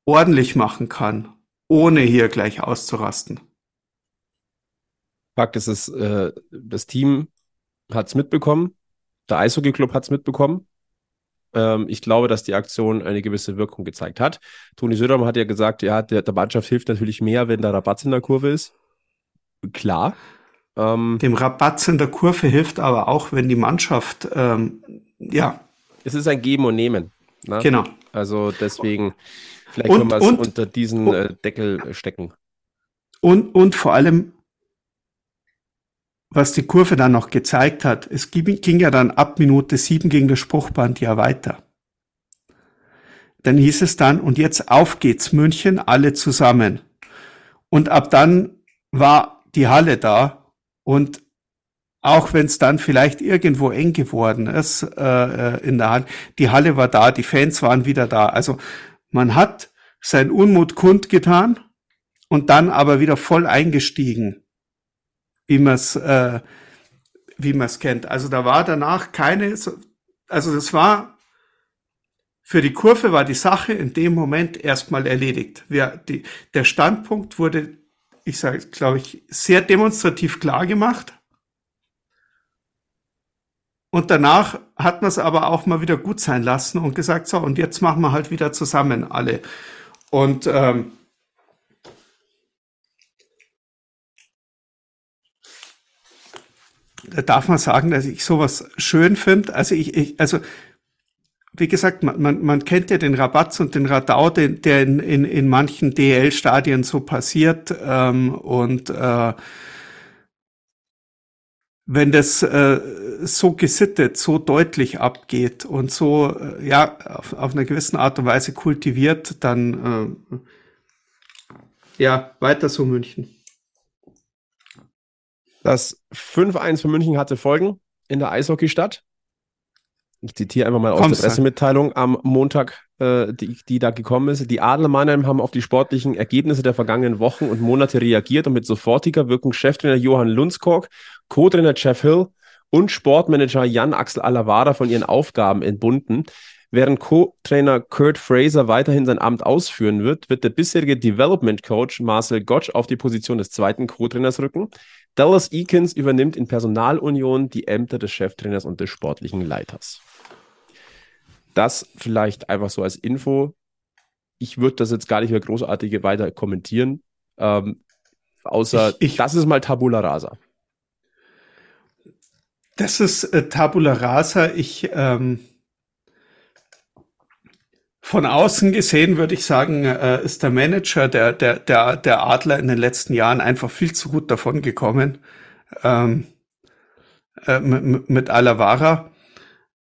C: ordentlich machen kann, ohne hier gleich auszurasten.
B: Fakt ist, es, äh, das Team hat es mitbekommen, der Eishockey-Club hat es mitbekommen. Ähm, ich glaube, dass die Aktion eine gewisse Wirkung gezeigt hat. Toni Södermann hat ja gesagt, ja, der, der Mannschaft hilft natürlich mehr, wenn da Rabatz in der Kurve ist. Klar.
C: Ähm, Dem Rabatz in der Kurve hilft aber auch, wenn die Mannschaft, ähm, ja.
B: Es ist ein Geben und Nehmen.
C: Ne? Genau.
B: Also deswegen, vielleicht und, wir es unter diesen und, äh, Deckel stecken.
C: Und, und vor allem, was die Kurve dann noch gezeigt hat, es ging ja dann ab Minute sieben gegen das Spruchband ja weiter. Dann hieß es dann, und jetzt auf geht's München, alle zusammen. Und ab dann war die Halle da und auch wenn es dann vielleicht irgendwo eng geworden ist äh, in der Hand, die Halle war da, die Fans waren wieder da. Also man hat seinen Unmut kundgetan und dann aber wieder voll eingestiegen wie man es äh, wie man es kennt. Also da war danach keine, also das war für die Kurve war die Sache in dem Moment erstmal erledigt. Wir, die, der Standpunkt wurde, ich sage, glaube ich, sehr demonstrativ klar gemacht. Und danach hat man es aber auch mal wieder gut sein lassen und gesagt, so, und jetzt machen wir halt wieder zusammen alle. Und ähm, da darf man sagen, dass ich sowas schön finde. Also ich, ich, also wie gesagt, man, man, man kennt ja den Rabatz und den Radau, den, der in, in, in manchen DL-Stadien so passiert. Ähm, und äh, wenn das äh, so gesittet, so deutlich abgeht und so äh, ja auf, auf einer gewissen Art und Weise kultiviert, dann äh, ja weiter so München.
B: Das 5-1 für München hatte Folgen in der Eishockeystadt. Ich zitiere einfach mal aus Kommst der Pressemitteilung am Montag, äh, die, die da gekommen ist. Die Adler Mannheim haben auf die sportlichen Ergebnisse der vergangenen Wochen und Monate reagiert und mit sofortiger Wirkung Cheftrainer Johann Lundskork, Co-Trainer Jeff Hill und Sportmanager Jan Axel Alavada von ihren Aufgaben entbunden. Während Co-Trainer Kurt Fraser weiterhin sein Amt ausführen wird, wird der bisherige Development Coach Marcel Gottsch auf die Position des zweiten Co-Trainers rücken. Dallas Eakins übernimmt in Personalunion die Ämter des Cheftrainers und des sportlichen Leiters. Das vielleicht einfach so als Info. Ich würde das jetzt gar nicht mehr großartig weiter kommentieren. Ähm, außer, ich, ich, das ist mal Tabula Rasa.
C: Das ist äh, Tabula Rasa. Ich, ähm, von außen gesehen würde ich sagen, äh, ist der Manager der, der, der, der Adler in den letzten Jahren einfach viel zu gut davon gekommen. Ähm, äh, mit, mit Alavara.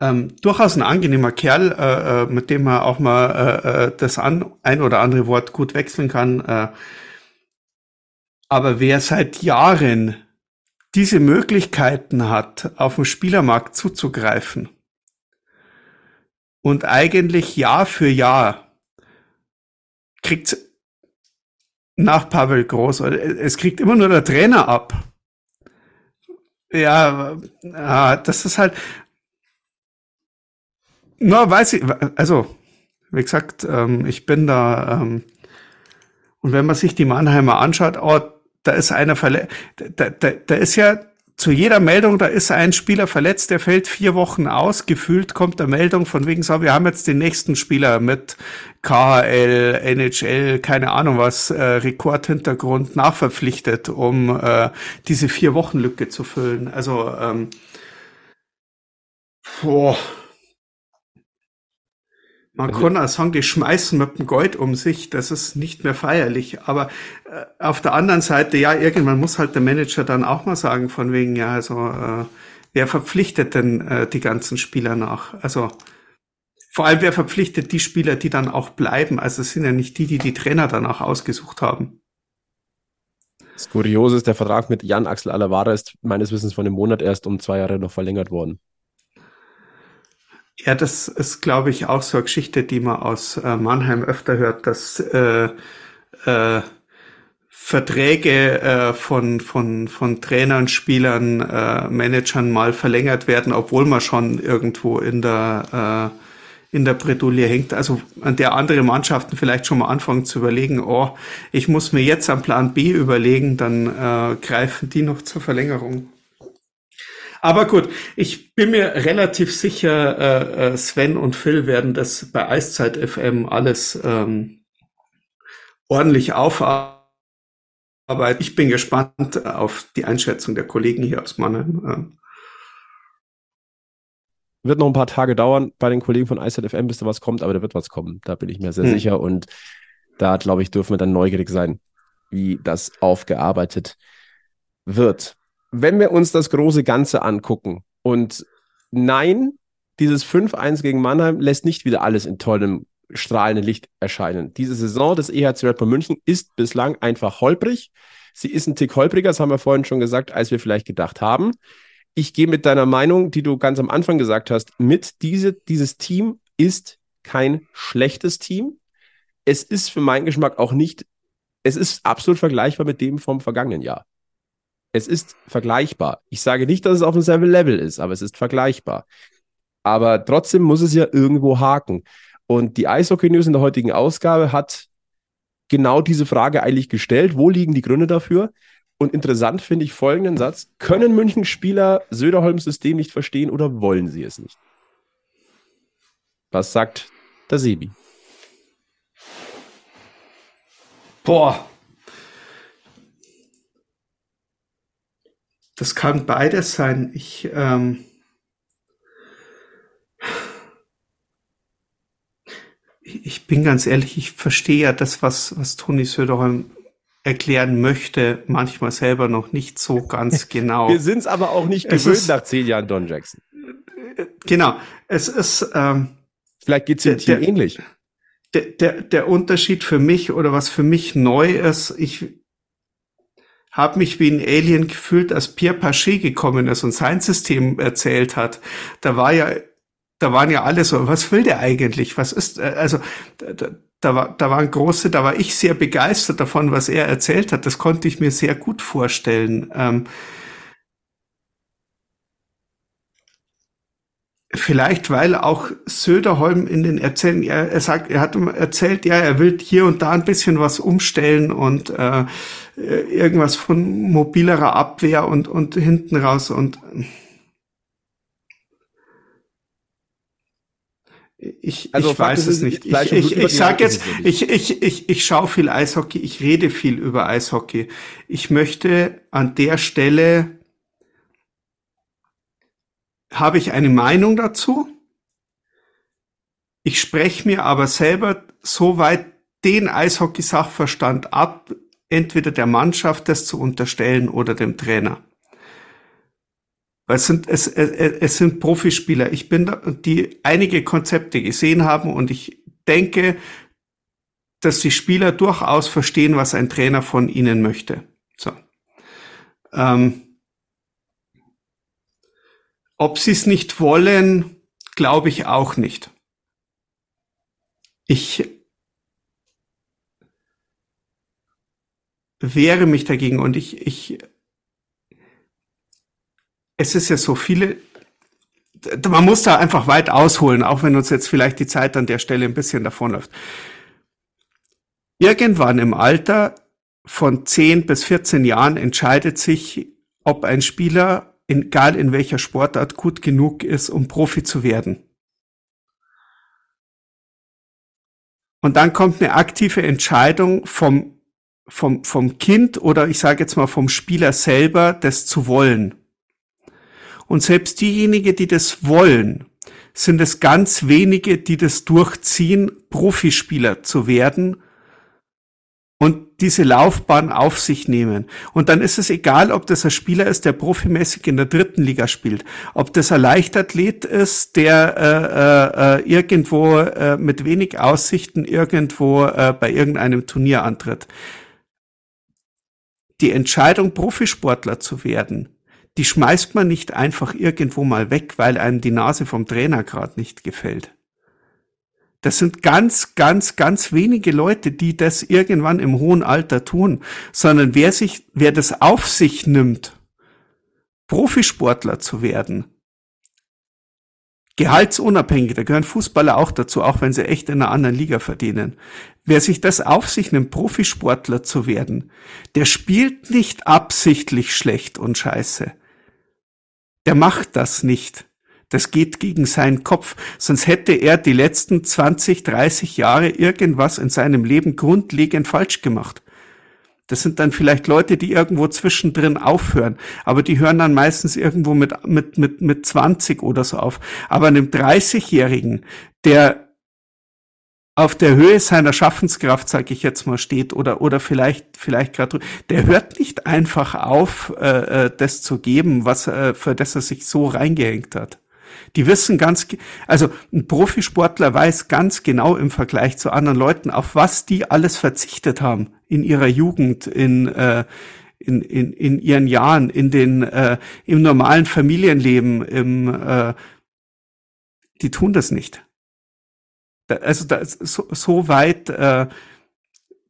C: Ähm, durchaus ein angenehmer Kerl, äh, äh, mit dem man auch mal äh, äh, das an, ein oder andere Wort gut wechseln kann. Äh, aber wer seit Jahren diese Möglichkeiten hat, auf dem Spielermarkt zuzugreifen, Und eigentlich Jahr für Jahr kriegt nach Pavel Groß, es kriegt immer nur der Trainer ab. Ja, das ist halt, na, weiß ich, also, wie gesagt, ähm, ich bin da, ähm, und wenn man sich die Mannheimer anschaut, oh, da ist einer verletzt, da, da, da ist ja zu jeder Meldung, da ist ein Spieler verletzt, der fällt vier Wochen aus. Gefühlt kommt der Meldung von wegen so, wir haben jetzt den nächsten Spieler mit KHL, NHL, keine Ahnung was, äh, Rekordhintergrund nachverpflichtet, um äh, diese vier Wochen Lücke zu füllen. Also ähm, boah. Man also, kann auch sagen, die schmeißen mit dem Gold um sich, das ist nicht mehr feierlich. Aber äh, auf der anderen Seite, ja, irgendwann muss halt der Manager dann auch mal sagen, von wegen, ja, also äh, wer verpflichtet denn äh, die ganzen Spieler nach? Also vor allem, wer verpflichtet die Spieler, die dann auch bleiben? Also es sind ja nicht die, die die Trainer danach ausgesucht haben.
B: Das Kuriose ist, der Vertrag mit Jan Axel Alavara ist meines Wissens von einem Monat erst um zwei Jahre noch verlängert worden.
C: Ja, das ist, glaube ich, auch so eine Geschichte, die man aus äh, Mannheim öfter hört, dass äh, äh, Verträge äh, von, von, von Trainern, Spielern, äh, Managern mal verlängert werden, obwohl man schon irgendwo in der, äh, in der Bredouille hängt. Also an der andere Mannschaften vielleicht schon mal anfangen zu überlegen, oh, ich muss mir jetzt am Plan B überlegen, dann äh, greifen die noch zur Verlängerung. Aber gut, ich bin mir relativ sicher, äh, äh, Sven und Phil werden das bei Eiszeit FM alles ähm, ordentlich aufarbeiten. Ich bin gespannt auf die Einschätzung der Kollegen hier aus Mannheim.
B: Wird noch ein paar Tage dauern bei den Kollegen von Eiszeit FM, bis da was kommt, aber da wird was kommen. Da bin ich mir sehr hm. sicher. Und da, glaube ich, dürfen wir dann neugierig sein, wie das aufgearbeitet wird wenn wir uns das große Ganze angucken und nein, dieses 5-1 gegen Mannheim lässt nicht wieder alles in tollem, strahlenden Licht erscheinen. Diese Saison des EHC Red Bull München ist bislang einfach holprig. Sie ist ein Tick holpriger, das haben wir vorhin schon gesagt, als wir vielleicht gedacht haben. Ich gehe mit deiner Meinung, die du ganz am Anfang gesagt hast, mit. Diese, dieses Team ist kein schlechtes Team. Es ist für meinen Geschmack auch nicht, es ist absolut vergleichbar mit dem vom vergangenen Jahr es ist vergleichbar. Ich sage nicht, dass es auf demselben Level ist, aber es ist vergleichbar. Aber trotzdem muss es ja irgendwo haken. Und die Eishockey News in der heutigen Ausgabe hat genau diese Frage eigentlich gestellt. Wo liegen die Gründe dafür? Und interessant finde ich folgenden Satz. Können München-Spieler Söderholms System nicht verstehen oder wollen sie es nicht? Was sagt der Sebi?
C: Boah, Das kann beides sein. Ich, ähm, ich bin ganz ehrlich, ich verstehe ja das, was, was Toni Söderholm erklären möchte, manchmal selber noch nicht so ganz genau.
B: Wir sind es aber auch nicht gewöhnt ist, nach zehn Jahren Don Jackson.
C: Genau. Es ist. Ähm,
B: Vielleicht geht es ihm hier ähnlich.
C: Der, der, der Unterschied für mich oder was für mich neu ist, ich habe mich wie ein Alien gefühlt, als Pierre Paget gekommen ist und sein System erzählt hat. Da war ja, da waren ja alle so, was will der eigentlich? Was ist, äh, also, da, da, war, da waren große, da war ich sehr begeistert davon, was er erzählt hat. Das konnte ich mir sehr gut vorstellen. Ähm, Vielleicht, weil auch Söderholm in den Erzählungen, er, er sagt, er hat erzählt, ja, er will hier und da ein bisschen was umstellen und äh, irgendwas von mobilerer Abwehr und, und hinten raus und ich, also ich weiß es nicht. Ich, ich, ich sage jetzt, ich, ich, ich, ich schaue viel Eishockey, ich rede viel über Eishockey. Ich möchte an der Stelle habe ich eine Meinung dazu. Ich spreche mir aber selber so weit den Eishockey-Sachverstand ab, entweder der Mannschaft das zu unterstellen oder dem Trainer. Es sind, es, es, es sind Profispieler. Ich bin da, die einige Konzepte gesehen haben und ich denke, dass die Spieler durchaus verstehen, was ein Trainer von ihnen möchte. So. Ähm, ob sie es nicht wollen, glaube ich auch nicht. Ich wehre mich dagegen und ich, ich, es ist ja so viele, man muss da einfach weit ausholen, auch wenn uns jetzt vielleicht die Zeit an der Stelle ein bisschen davonläuft. Irgendwann im Alter von 10 bis 14 Jahren entscheidet sich, ob ein Spieler, egal in welcher Sportart, gut genug ist, um Profi zu werden. Und dann kommt eine aktive Entscheidung vom, vom, vom Kind oder ich sage jetzt mal vom Spieler selber, das zu wollen. Und selbst diejenigen, die das wollen, sind es ganz wenige, die das durchziehen, Profispieler zu werden und diese Laufbahn auf sich nehmen. Und dann ist es egal, ob das ein Spieler ist, der profimäßig in der dritten Liga spielt, ob das ein Leichtathlet ist, der äh, äh, irgendwo äh, mit wenig Aussichten irgendwo äh, bei irgendeinem Turnier antritt. Die Entscheidung, Profisportler zu werden, die schmeißt man nicht einfach irgendwo mal weg, weil einem die Nase vom Trainer gerade nicht gefällt. Das sind ganz, ganz, ganz wenige Leute, die das irgendwann im hohen Alter tun, sondern wer sich, wer das auf sich nimmt, Profisportler zu werden, gehaltsunabhängig, da gehören Fußballer auch dazu, auch wenn sie echt in einer anderen Liga verdienen. Wer sich das auf sich nimmt, Profisportler zu werden, der spielt nicht absichtlich schlecht und scheiße. Der macht das nicht. Das geht gegen seinen Kopf, sonst hätte er die letzten 20, 30 Jahre irgendwas in seinem Leben grundlegend falsch gemacht. Das sind dann vielleicht Leute, die irgendwo zwischendrin aufhören, aber die hören dann meistens irgendwo mit, mit, mit, mit 20 oder so auf. Aber einem 30-Jährigen, der auf der Höhe seiner Schaffenskraft, sage ich jetzt mal, steht oder oder vielleicht vielleicht gerade, der hört nicht einfach auf, äh, äh, das zu geben, was äh, für das er sich so reingehängt hat. Die wissen ganz, also ein Profisportler weiß ganz genau im Vergleich zu anderen Leuten, auf was die alles verzichtet haben in ihrer Jugend, in, äh, in, in, in ihren Jahren, in den, äh, im normalen Familienleben, im, äh, die tun das nicht. Also da so, so weit, äh,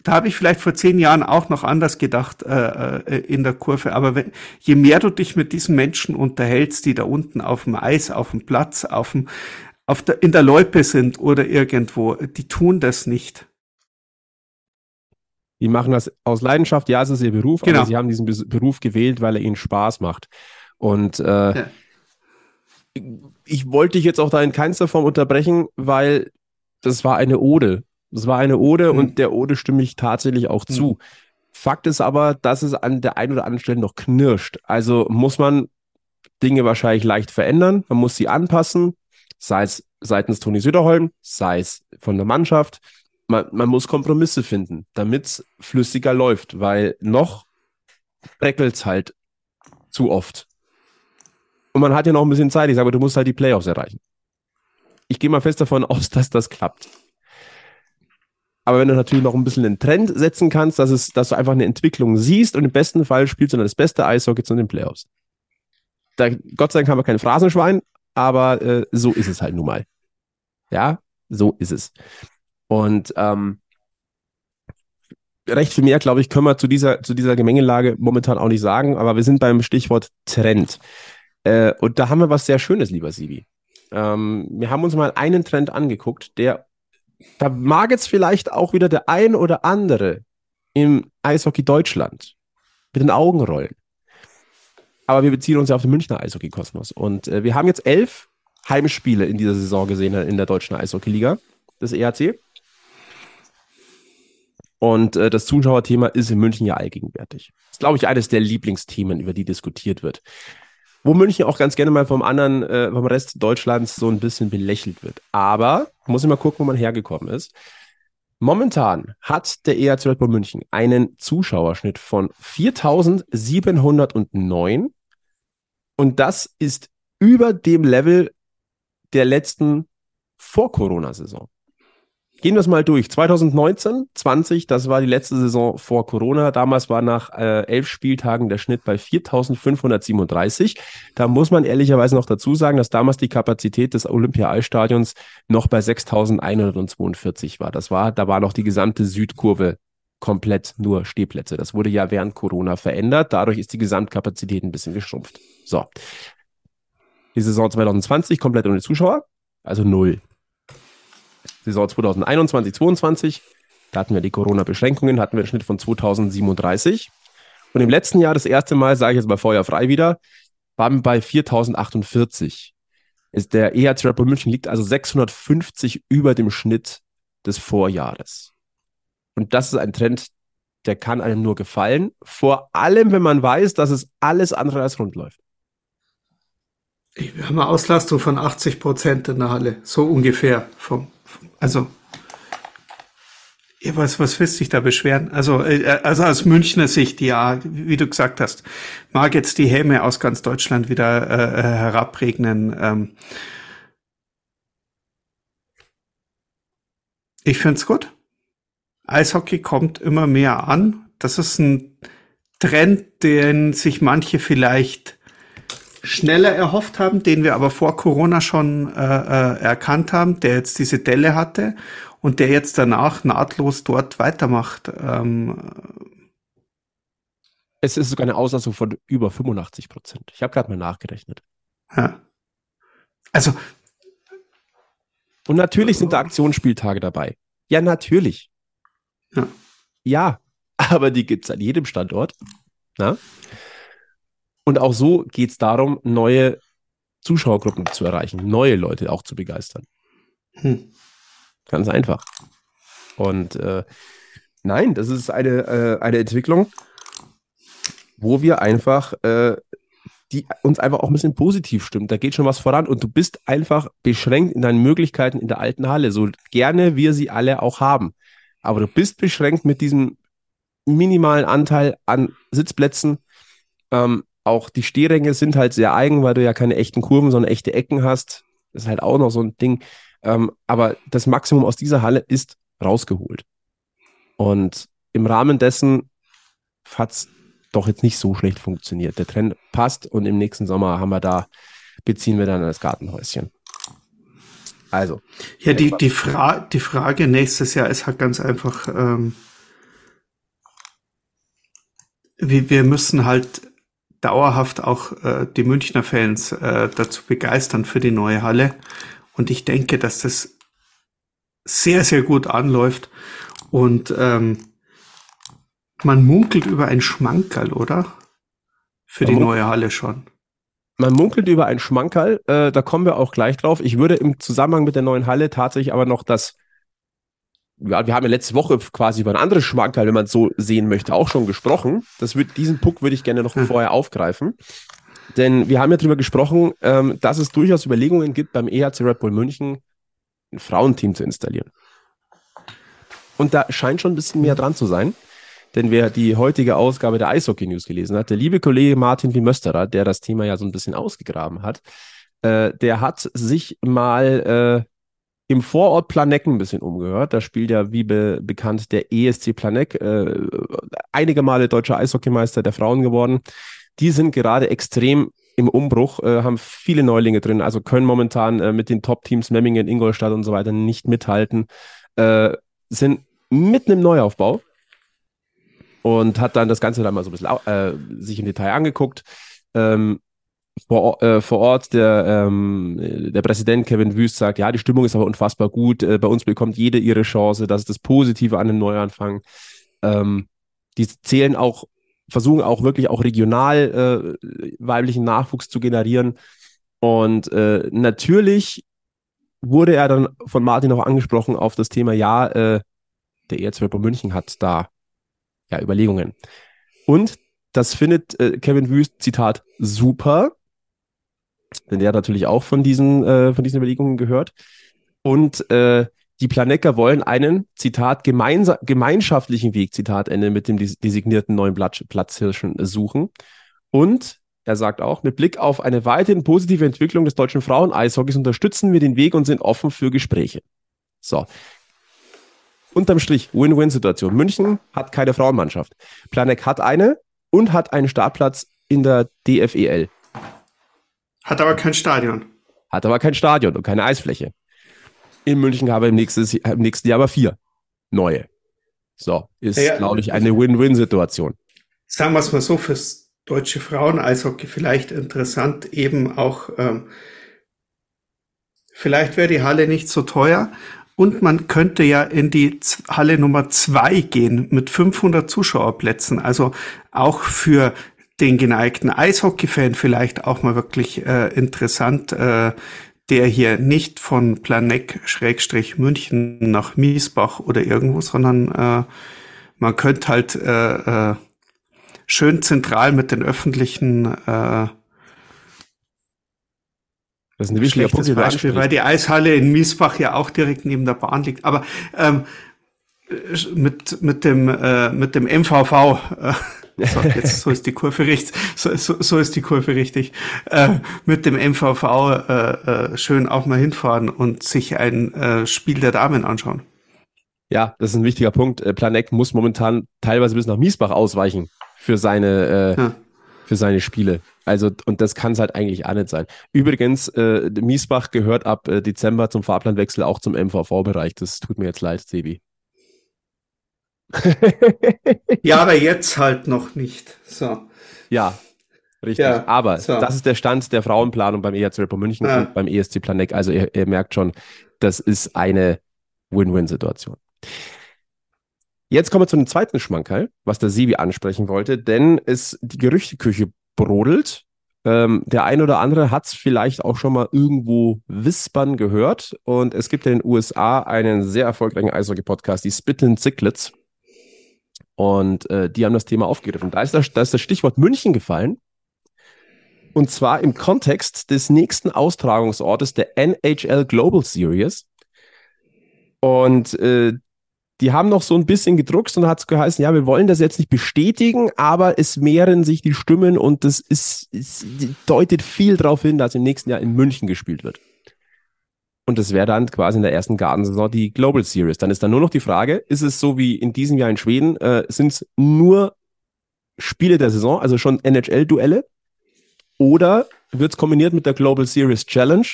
C: da habe ich vielleicht vor zehn Jahren auch noch anders gedacht äh, äh, in der Kurve. Aber wenn, je mehr du dich mit diesen Menschen unterhältst, die da unten auf dem Eis, auf dem Platz, auf dem, auf der, in der Loipe sind oder irgendwo, die tun das nicht.
B: Die machen das aus Leidenschaft. Ja, es ist ihr Beruf, genau. aber sie haben diesen Beruf gewählt, weil er ihnen Spaß macht. Und äh, ja. ich wollte dich jetzt auch da in keinster Form unterbrechen, weil das war eine Ode das war eine Ode mhm. und der Ode stimme ich tatsächlich auch mhm. zu. Fakt ist aber, dass es an der einen oder anderen Stelle noch knirscht. Also muss man Dinge wahrscheinlich leicht verändern, man muss sie anpassen, sei es seitens Toni Söderholm, sei es von der Mannschaft. Man, man muss Kompromisse finden, damit es flüssiger läuft, weil noch breckelt es halt zu oft. Und man hat ja noch ein bisschen Zeit. Ich sage, du musst halt die Playoffs erreichen. Ich gehe mal fest davon aus, dass das klappt. Aber wenn du natürlich noch ein bisschen einen Trend setzen kannst, dass, es, dass du einfach eine Entwicklung siehst und im besten Fall spielst du dann das beste Eishockey zu den Playoffs. Da, Gott sei Dank haben wir kein Phrasenschwein, aber äh, so ist es halt nun mal. Ja, so ist es. Und ähm, recht viel mehr, glaube ich, können wir zu dieser, zu dieser Gemengelage momentan auch nicht sagen, aber wir sind beim Stichwort Trend. Äh, und da haben wir was sehr Schönes, lieber Sibi. Ähm, wir haben uns mal einen Trend angeguckt, der da mag jetzt vielleicht auch wieder der ein oder andere im Eishockey Deutschland mit den Augen rollen. Aber wir beziehen uns ja auf den Münchner Eishockey-Kosmos. Und äh, wir haben jetzt elf Heimspiele in dieser Saison gesehen in der deutschen Eishockey-Liga des ERC. Und äh, das Zuschauerthema ist in München ja allgegenwärtig. Das ist, glaube ich, eines der Lieblingsthemen, über die diskutiert wird wo München auch ganz gerne mal vom anderen, äh, vom Rest Deutschlands so ein bisschen belächelt wird. Aber muss ich mal gucken, wo man hergekommen ist. Momentan hat der ERC Red Bull München einen Zuschauerschnitt von 4709 und das ist über dem Level der letzten Vor-Corona-Saison. Gehen wir es mal durch. 2019, 20, das war die letzte Saison vor Corona. Damals war nach äh, elf Spieltagen der Schnitt bei 4.537. Da muss man ehrlicherweise noch dazu sagen, dass damals die Kapazität des Olympia-Eisstadions noch bei 6.142 war. Das war, da war noch die gesamte Südkurve komplett nur Stehplätze. Das wurde ja während Corona verändert. Dadurch ist die Gesamtkapazität ein bisschen geschrumpft. So. Die Saison 2020 komplett ohne Zuschauer, also null. Saison 2021, 22, da hatten wir die Corona-Beschränkungen, hatten wir einen Schnitt von 2037. Und im letzten Jahr, das erste Mal, sage ich jetzt mal Feuer frei wieder, waren wir bei 4048. Ist der EHC Red Bull München liegt also 650 über dem Schnitt des Vorjahres. Und das ist ein Trend, der kann einem nur gefallen. Vor allem, wenn man weiß, dass es alles andere als rund läuft.
C: Wir haben eine Auslastung von 80 Prozent in der Halle, so ungefähr vom, also, was, was willst du dich da beschweren? Also, äh, also aus Münchner Sicht, ja, wie du gesagt hast, mag jetzt die Häme aus ganz Deutschland wieder äh, äh, herabregnen. Ähm, ich find's gut. Eishockey kommt immer mehr an. Das ist ein Trend, den sich manche vielleicht schneller erhofft haben, den wir aber vor Corona schon äh, äh, erkannt haben, der jetzt diese Delle hatte und der jetzt danach nahtlos dort weitermacht. Ähm,
B: es ist sogar eine Auslastung von über 85 Prozent. Ich habe gerade mal nachgerechnet.
C: Ja. Also.
B: Und natürlich sind da Aktionsspieltage dabei. Ja, natürlich.
C: Ja.
B: Ja, aber die gibt es an jedem Standort. Na? Und auch so geht es darum, neue Zuschauergruppen zu erreichen, neue Leute auch zu begeistern. Hm. Ganz einfach. Und äh, nein, das ist eine, äh, eine Entwicklung, wo wir einfach, äh, die uns einfach auch ein bisschen positiv stimmt. Da geht schon was voran und du bist einfach beschränkt in deinen Möglichkeiten in der alten Halle, so gerne wir sie alle auch haben. Aber du bist beschränkt mit diesem minimalen Anteil an Sitzplätzen. Ähm, auch die Stehränge sind halt sehr eigen, weil du ja keine echten Kurven, sondern echte Ecken hast. Das ist halt auch noch so ein Ding. Ähm, aber das Maximum aus dieser Halle ist rausgeholt. Und im Rahmen dessen hat es doch jetzt nicht so schlecht funktioniert. Der Trend passt und im nächsten Sommer haben wir da, beziehen wir dann das Gartenhäuschen. Also.
C: Ja, die, die, Fra die Frage nächstes Jahr ist halt ganz einfach, ähm, wir, wir müssen halt dauerhaft auch äh, die Münchner Fans äh, dazu begeistern für die neue Halle. Und ich denke, dass das sehr, sehr gut anläuft. Und ähm, man munkelt über ein Schmankerl, oder? Für die neue Halle schon.
B: Man munkelt über ein Schmankerl, äh, da kommen wir auch gleich drauf. Ich würde im Zusammenhang mit der neuen Halle tatsächlich aber noch das ja, wir haben ja letzte Woche quasi über ein anderes Schmankerl, wenn man es so sehen möchte, auch schon gesprochen. Das wird, diesen Puck würde ich gerne noch vorher aufgreifen. Denn wir haben ja darüber gesprochen, ähm, dass es durchaus Überlegungen gibt, beim EHC Red Bull München ein Frauenteam zu installieren. Und da scheint schon ein bisschen mehr dran zu sein. Denn wer die heutige Ausgabe der Eishockey News gelesen hat, der liebe Kollege Martin Wimösterer, der das Thema ja so ein bisschen ausgegraben hat, äh, der hat sich mal äh, im Vorort Planeck ein bisschen umgehört. Da spielt ja, wie be bekannt, der ESC Planeck, äh, einige Male deutscher Eishockeymeister der Frauen geworden. Die sind gerade extrem im Umbruch, äh, haben viele Neulinge drin, also können momentan äh, mit den Top-Teams Memmingen, Ingolstadt und so weiter nicht mithalten, äh, sind mitten im Neuaufbau und hat dann das Ganze dann mal so ein bisschen äh, sich im Detail angeguckt. Ähm, vor, äh, vor Ort der, ähm, der Präsident Kevin Wüst sagt, ja, die Stimmung ist aber unfassbar gut. Äh, bei uns bekommt jede ihre Chance. Das ist das Positive an einem Neuanfang. Ähm, die zählen auch, versuchen auch wirklich auch regional äh, weiblichen Nachwuchs zu generieren. Und äh, natürlich wurde er dann von Martin auch angesprochen auf das Thema, ja, äh, der ERZ München hat da ja Überlegungen. Und das findet äh, Kevin Wüst, Zitat, super denn der hat natürlich auch von diesen, äh, von diesen Überlegungen gehört. Und äh, die Planecker wollen einen, Zitat, gemeinschaftlichen Weg, Zitat Ende, mit dem designierten neuen Platz Platzhirschen suchen. Und er sagt auch, mit Blick auf eine weiterhin positive Entwicklung des deutschen Frauen-Eishockeys unterstützen wir den Weg und sind offen für Gespräche. So. unterm Strich, Win-Win-Situation. München hat keine Frauenmannschaft. Planek hat eine und hat einen Startplatz in der DFEL.
C: Hat aber kein Stadion.
B: Hat aber kein Stadion und keine Eisfläche. In München haben wir im nächsten, im nächsten Jahr aber vier neue. So, ist, ja, glaube ich, eine Win-Win-Situation.
C: Sagen wir es mal so, fürs deutsche Frauen-Eishockey vielleicht interessant, eben auch, ähm, vielleicht wäre die Halle nicht so teuer und man könnte ja in die Halle Nummer zwei gehen mit 500 Zuschauerplätzen. Also auch für den geneigten Eishockey-Fan vielleicht auch mal wirklich äh, interessant, äh, der hier nicht von Planeck Schrägstrich München nach Miesbach oder irgendwo, sondern äh, man könnte halt äh, äh, schön zentral mit den öffentlichen äh,
B: das ist ein wichtiger Punkt,
C: Beispiel, weil die Eishalle in Miesbach ja auch direkt neben der Bahn liegt. Aber ähm, mit mit dem äh, mit dem MVV äh, so, jetzt so ist die Kurve richtig, so, so, so ist die Kurve richtig. Äh, mit dem MVV äh, äh, schön auch mal hinfahren und sich ein äh, Spiel der Damen anschauen.
B: Ja, das ist ein wichtiger Punkt. Äh, Planek muss momentan teilweise bis nach Miesbach ausweichen für seine ja. für seine Spiele. Also und das kann es halt eigentlich auch nicht sein. Übrigens, Miesbach gehört ab Dezember zum Fahrplanwechsel auch zum MVV-Bereich. Das tut mir jetzt leid, Sebi.
C: ja, aber jetzt halt noch nicht. So.
B: Ja, richtig. Ja, aber so. das ist der Stand der Frauenplanung beim EHC Repo München ja. und beim ESC Planek. Also ihr, ihr merkt schon, das ist eine Win-Win-Situation. Jetzt kommen wir zu dem zweiten Schmankerl, was der Sebi ansprechen wollte, denn es die Gerüchteküche brodelt. Ähm, der ein oder andere hat es vielleicht auch schon mal irgendwo wispern gehört. Und es gibt in den USA einen sehr erfolgreichen Eishockey-Podcast, die Spittlin Zicklets. Und äh, die haben das Thema aufgegriffen. Da ist, das, da ist das Stichwort München gefallen. Und zwar im Kontext des nächsten Austragungsortes der NHL Global Series. Und äh, die haben noch so ein bisschen gedruckt und hat es geheißen, ja, wir wollen das jetzt nicht bestätigen, aber es mehren sich die Stimmen und das ist, es deutet viel darauf hin, dass im nächsten Jahr in München gespielt wird. Und das wäre dann quasi in der ersten Gartensaison die Global Series. Dann ist dann nur noch die Frage, ist es so wie in diesem Jahr in Schweden, äh, sind es nur Spiele der Saison, also schon NHL-Duelle? Oder wird es kombiniert mit der Global Series Challenge,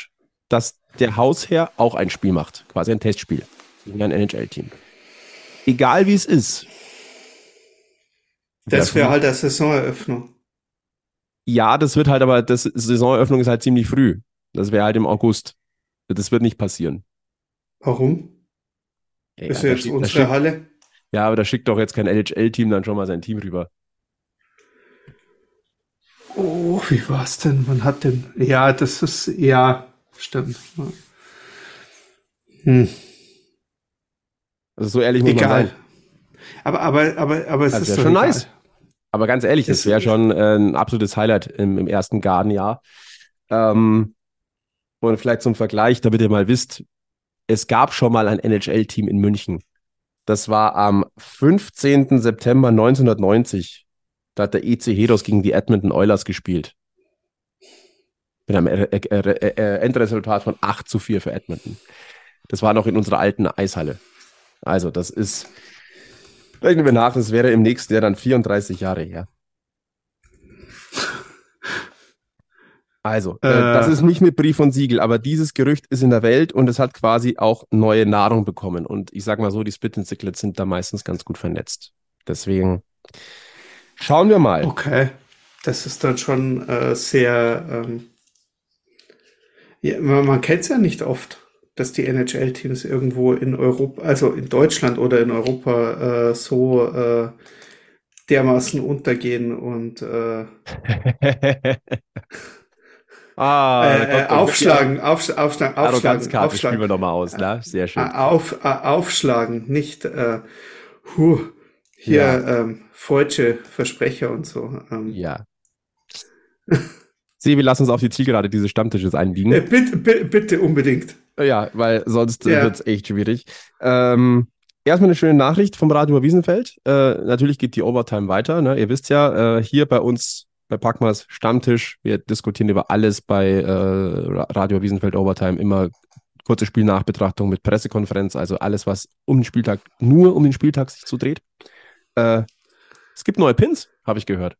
B: dass der Hausherr auch ein Spiel macht, quasi ein Testspiel gegen ein NHL-Team? Egal wie es ist.
C: Das wäre halt das Saisoneröffnung.
B: Ja, das wird halt aber, das Saisoneröffnung ist halt ziemlich früh. Das wäre halt im August. Das wird nicht passieren.
C: Warum? Ja, ist ja jetzt unsere schickt, Halle?
B: Ja, aber da schickt doch jetzt kein NHL-Team dann schon mal sein Team rüber.
C: Oh, wie war's denn? Man hat denn. Ja, das ist. Ja, stimmt.
B: Hm. Also so ehrlich muss
C: Egal. man sein. Aber, aber, aber, aber es
B: das
C: ist
B: schon egal. nice. Aber ganz ehrlich, das wäre schon äh, ein absolutes Highlight im, im ersten Gardenjahr. Ähm, und vielleicht zum Vergleich, damit ihr mal wisst, es gab schon mal ein NHL-Team in München. Das war am 15. September 1990. Da hat der EC Hedos gegen die Edmonton Oilers gespielt. Mit einem Endresultat von 8 zu 4 für Edmonton. Das war noch in unserer alten Eishalle. Also, das ist, rechnen wir nach, das wäre im nächsten Jahr dann 34 Jahre her. Also, äh, äh, das ist nicht mit Brief und Siegel, aber dieses Gerücht ist in der Welt und es hat quasi auch neue Nahrung bekommen. Und ich sag mal so, die Spit Cyclets sind da meistens ganz gut vernetzt. Deswegen schauen wir mal.
C: Okay. Das ist dann schon äh, sehr. Ähm, ja, man, man kennt es ja nicht oft, dass die NHL-Teams irgendwo in Europa, also in Deutschland oder in Europa äh, so äh, dermaßen untergehen und äh, Ah, äh, äh aufschlagen, auf, aufschlagen, aufschlagen, aufschlagen.
B: spielen wir nochmal aus, ne? Sehr schön. Äh,
C: auf, äh, aufschlagen, nicht äh, huh, hier ja. ähm, falsche Versprecher und so. Ähm.
B: Ja. Sebi, lass uns auf die Zielgerade dieses Stammtisches einbiegen. Äh,
C: bitte, bitte, bitte unbedingt.
B: Ja, weil sonst ja. wird es echt schwierig. Ähm, erstmal eine schöne Nachricht vom Radio Wiesenfeld. Äh, natürlich geht die Overtime weiter. Ne? Ihr wisst ja, äh, hier bei uns bei Packmas Stammtisch. Wir diskutieren über alles bei äh, Radio Wiesenfeld Overtime immer kurze Spielnachbetrachtung mit Pressekonferenz, also alles, was um den Spieltag, nur um den Spieltag sich zu dreht. Äh, es gibt neue Pins, habe ich gehört.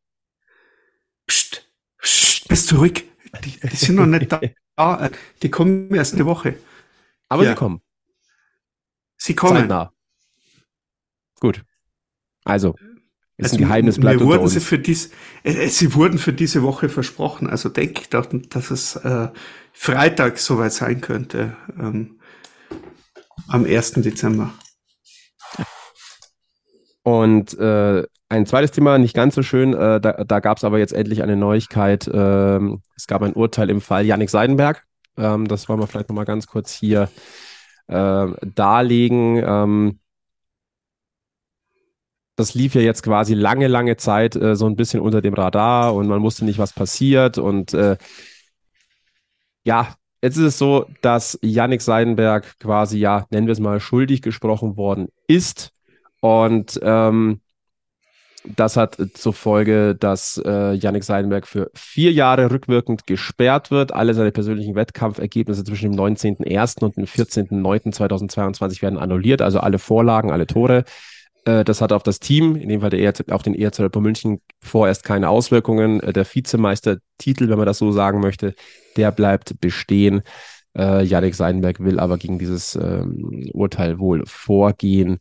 C: Psst, psst, bist du ruhig. Die, die sind noch nicht da. Die kommen erst eine Woche.
B: Aber
C: Ja.
B: sie kommen.
C: Sie kommen.
B: Zeitnah. Gut. Also, ist
C: Also,
B: ein Geheimnis,
C: mir wurden sie für dies, äh, äh, sie wurden für diese Woche versprochen. Also denke ich doch, dass es äh, Freitag soweit sein könnte. Ähm, am 1. Dezember.
B: Und äh, ein zweites Thema, nicht ganz so schön, äh, da, da gab es aber jetzt endlich eine Neuigkeit. Ähm, es gab ein Urteil im Fall Yannick Seidenberg. Ähm, das wollen wir vielleicht nochmal ganz kurz hier äh, darlegen. Ähm, das lief ja jetzt quasi lange, lange Zeit äh, so ein bisschen unter dem Radar und man wusste nicht, was passiert. Und äh, ja, jetzt ist es so, dass Yannick Seidenberg quasi, ja, nennen wir es mal, schuldig gesprochen worden ist. Und ähm, das hat zur Folge, dass äh, Yannick Seidenberg für vier Jahre rückwirkend gesperrt wird. Alle seine persönlichen Wettkampfergebnisse zwischen dem 19.01. und dem 14.09.2022 werden annulliert, also alle Vorlagen, alle Tore. Äh, das hat auf das Team, in dem Fall der ERZ, auf den ERZ München vorerst keine Auswirkungen. Äh, der Vizemeistertitel, wenn man das so sagen möchte, der bleibt bestehen. Äh, Yannick Seidenberg will aber gegen dieses ähm, Urteil wohl vorgehen.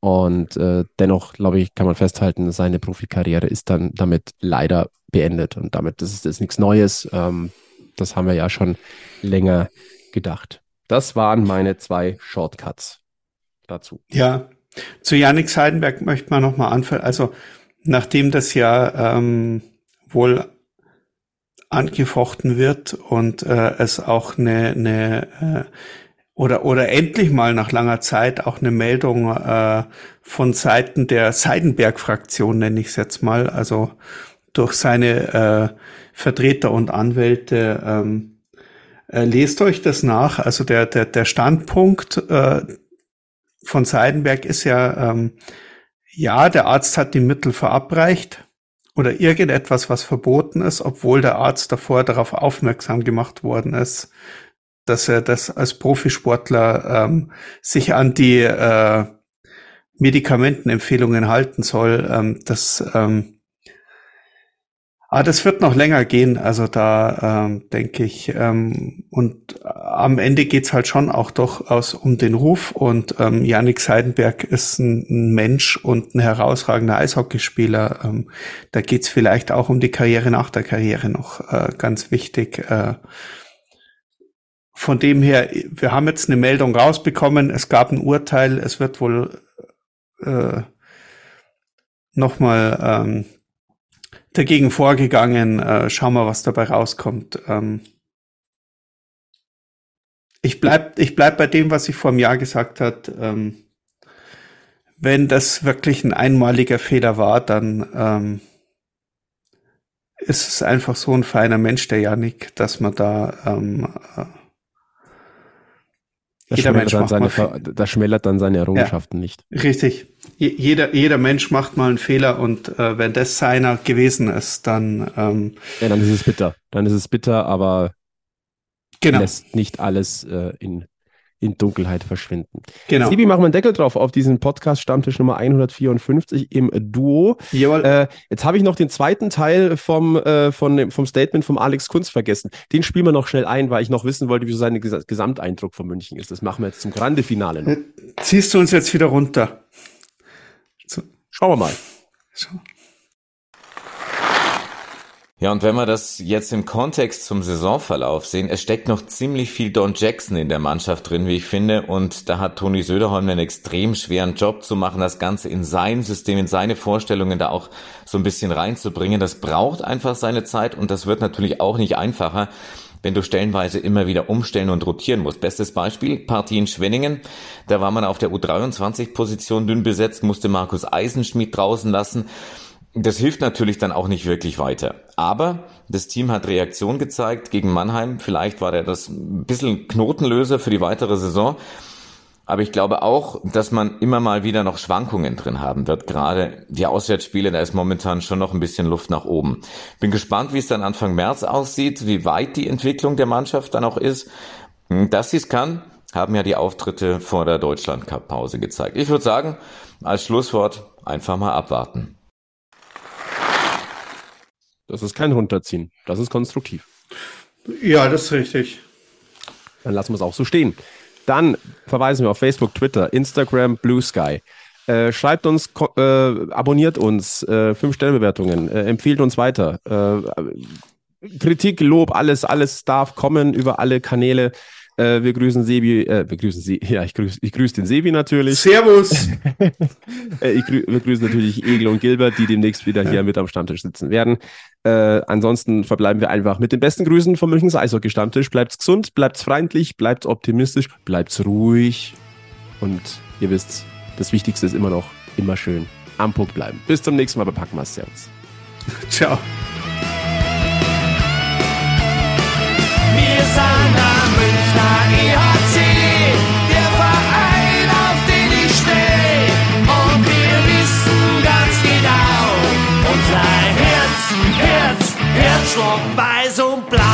B: Und äh, dennoch, glaube ich, kann man festhalten, seine Profikarriere ist dann damit leider beendet. Und damit, das ist jetzt nichts Neues. Ähm, das haben wir ja schon länger gedacht. Das waren meine zwei Shortcuts dazu.
C: Ja, zu Yannick Seidenberg möchte man nochmal anfangen. Also, nachdem das ja ähm, wohl angefochten wird und äh, es auch eine, eine äh, oder, oder endlich mal nach langer Zeit auch eine Meldung äh, von Seiten der Seidenberg-Fraktion, nenne ich es jetzt mal, also durch seine äh, Vertreter und Anwälte. Ähm, äh, lest euch das nach. Also der, der, der Standpunkt äh, von Seidenberg ist ja, ähm, ja, der Arzt hat die Mittel verabreicht oder irgendetwas, was verboten ist, obwohl der Arzt davor darauf aufmerksam gemacht worden ist, dass er das als Profisportler ähm, sich an die äh, Medikamentenempfehlungen halten soll. Ähm, das, ähm, ah, das wird noch länger gehen, also da ähm, denke ich. Ähm, und am Ende geht's halt schon auch durchaus um den Ruf. Und ähm, Yannick Seidenberg ist ein, ein Mensch und ein herausragender Eishockeyspieler. Ähm, da geht's vielleicht auch um die Karriere nach der Karriere noch äh, ganz wichtig. Äh, von dem her, wir haben jetzt eine Meldung rausbekommen, es gab ein Urteil, es wird wohl äh, nochmal ähm, dagegen vorgegangen. Äh, schauen wir, was dabei rauskommt. Ähm, ich bleib, ich bleib bei dem, was ich vor einem Jahr gesagt hat. Ähm, wenn das wirklich ein einmaliger Fehler war, dann ähm, ist es einfach so ein feiner Mensch, der Janik, dass man da ähm, äh,
B: Da
C: Jeder Mensch macht
B: seine,
C: mal
B: Ver- da schmälert dann seine Errungenschaften nicht.
C: Richtig. Je- Jeder, jeder Mensch macht mal einen Fehler und äh, wenn das seiner gewesen ist, dann ähm,
B: Ja, dann ist es bitter. Dann ist es bitter, aber
C: genau,
B: lässt nicht alles äh, in, in Dunkelheit verschwinden.
C: genau.
B: Sibi, machen wir einen Deckel drauf auf diesen Podcast Stammtisch Nummer 154 im Duo.
C: Jawohl.
B: Äh, jetzt habe ich noch den zweiten Teil vom, äh, von, vom Statement vom Alex Kunz vergessen. Den spielen wir noch schnell ein, weil ich noch wissen wollte, wie so sein Ges Gesamteindruck von München ist. Das machen wir jetzt zum Grande Finale noch.
C: Ziehst du uns jetzt wieder runter?
B: Schauen wir mal.
C: so.
D: Ja, und wenn wir das jetzt im Kontext zum Saisonverlauf sehen, es steckt noch ziemlich viel Don Jackson in der Mannschaft drin, wie ich finde. Und da hat Toni Söderholm einen extrem schweren Job zu machen, das Ganze in sein System, in seine Vorstellungen da auch so ein bisschen reinzubringen. Das braucht einfach seine Zeit und das wird natürlich auch nicht einfacher, wenn du stellenweise immer wieder umstellen und rotieren musst. Bestes Beispiel, Partie in Schwenningen. Da war man auf der U23-Position dünn besetzt, musste Markus Eisenschmidt draußen lassen. Das hilft natürlich dann auch nicht wirklich weiter. Aber das Team hat Reaktion gezeigt gegen Mannheim. Vielleicht war der das ein bisschen Knotenlöser für die weitere Saison. Aber ich glaube auch, dass man immer mal wieder noch Schwankungen drin haben wird. Gerade die Auswärtsspiele, da ist momentan schon noch ein bisschen Luft nach oben. Bin gespannt, wie es dann Anfang März aussieht, wie weit die Entwicklung der Mannschaft dann auch ist. Dass sie es kann, haben ja die Auftritte vor der Deutschland Cup Pause gezeigt. Ich würde sagen, als Schlusswort einfach mal abwarten.
B: Das ist kein Runterziehen. Das ist konstruktiv.
A: Ja, das ist richtig.
B: Dann lassen wir es auch so stehen. Dann verweisen wir auf Facebook, Twitter, Instagram, Blue Sky. Äh, schreibt uns, äh, abonniert uns, äh, fünf Stellenbewertungen, äh, empfiehlt uns weiter. Äh, Kritik, Lob, alles, alles darf kommen über alle Kanäle. Äh, wir grüßen Sebi, äh, wir grüßen Sie, ja, ich grüße ich grüß den Sebi natürlich.
A: Servus.
B: äh, grü wir grüßen natürlich Egel und Gilbert, die demnächst wieder hier mit am Stammtisch sitzen werden. Äh, ansonsten verbleiben wir einfach mit den besten Grüßen vom Münchens Eishockey Stammtisch. Bleibt's gesund, bleibt's freundlich, bleibt's optimistisch, bleibt's ruhig. Und ihr wisst, das Wichtigste ist immer noch, immer schön am Puck bleiben. Bis zum nächsten Mal bei Packmas. Servus.
A: Ciao.
E: Herzschlag weiß und blau.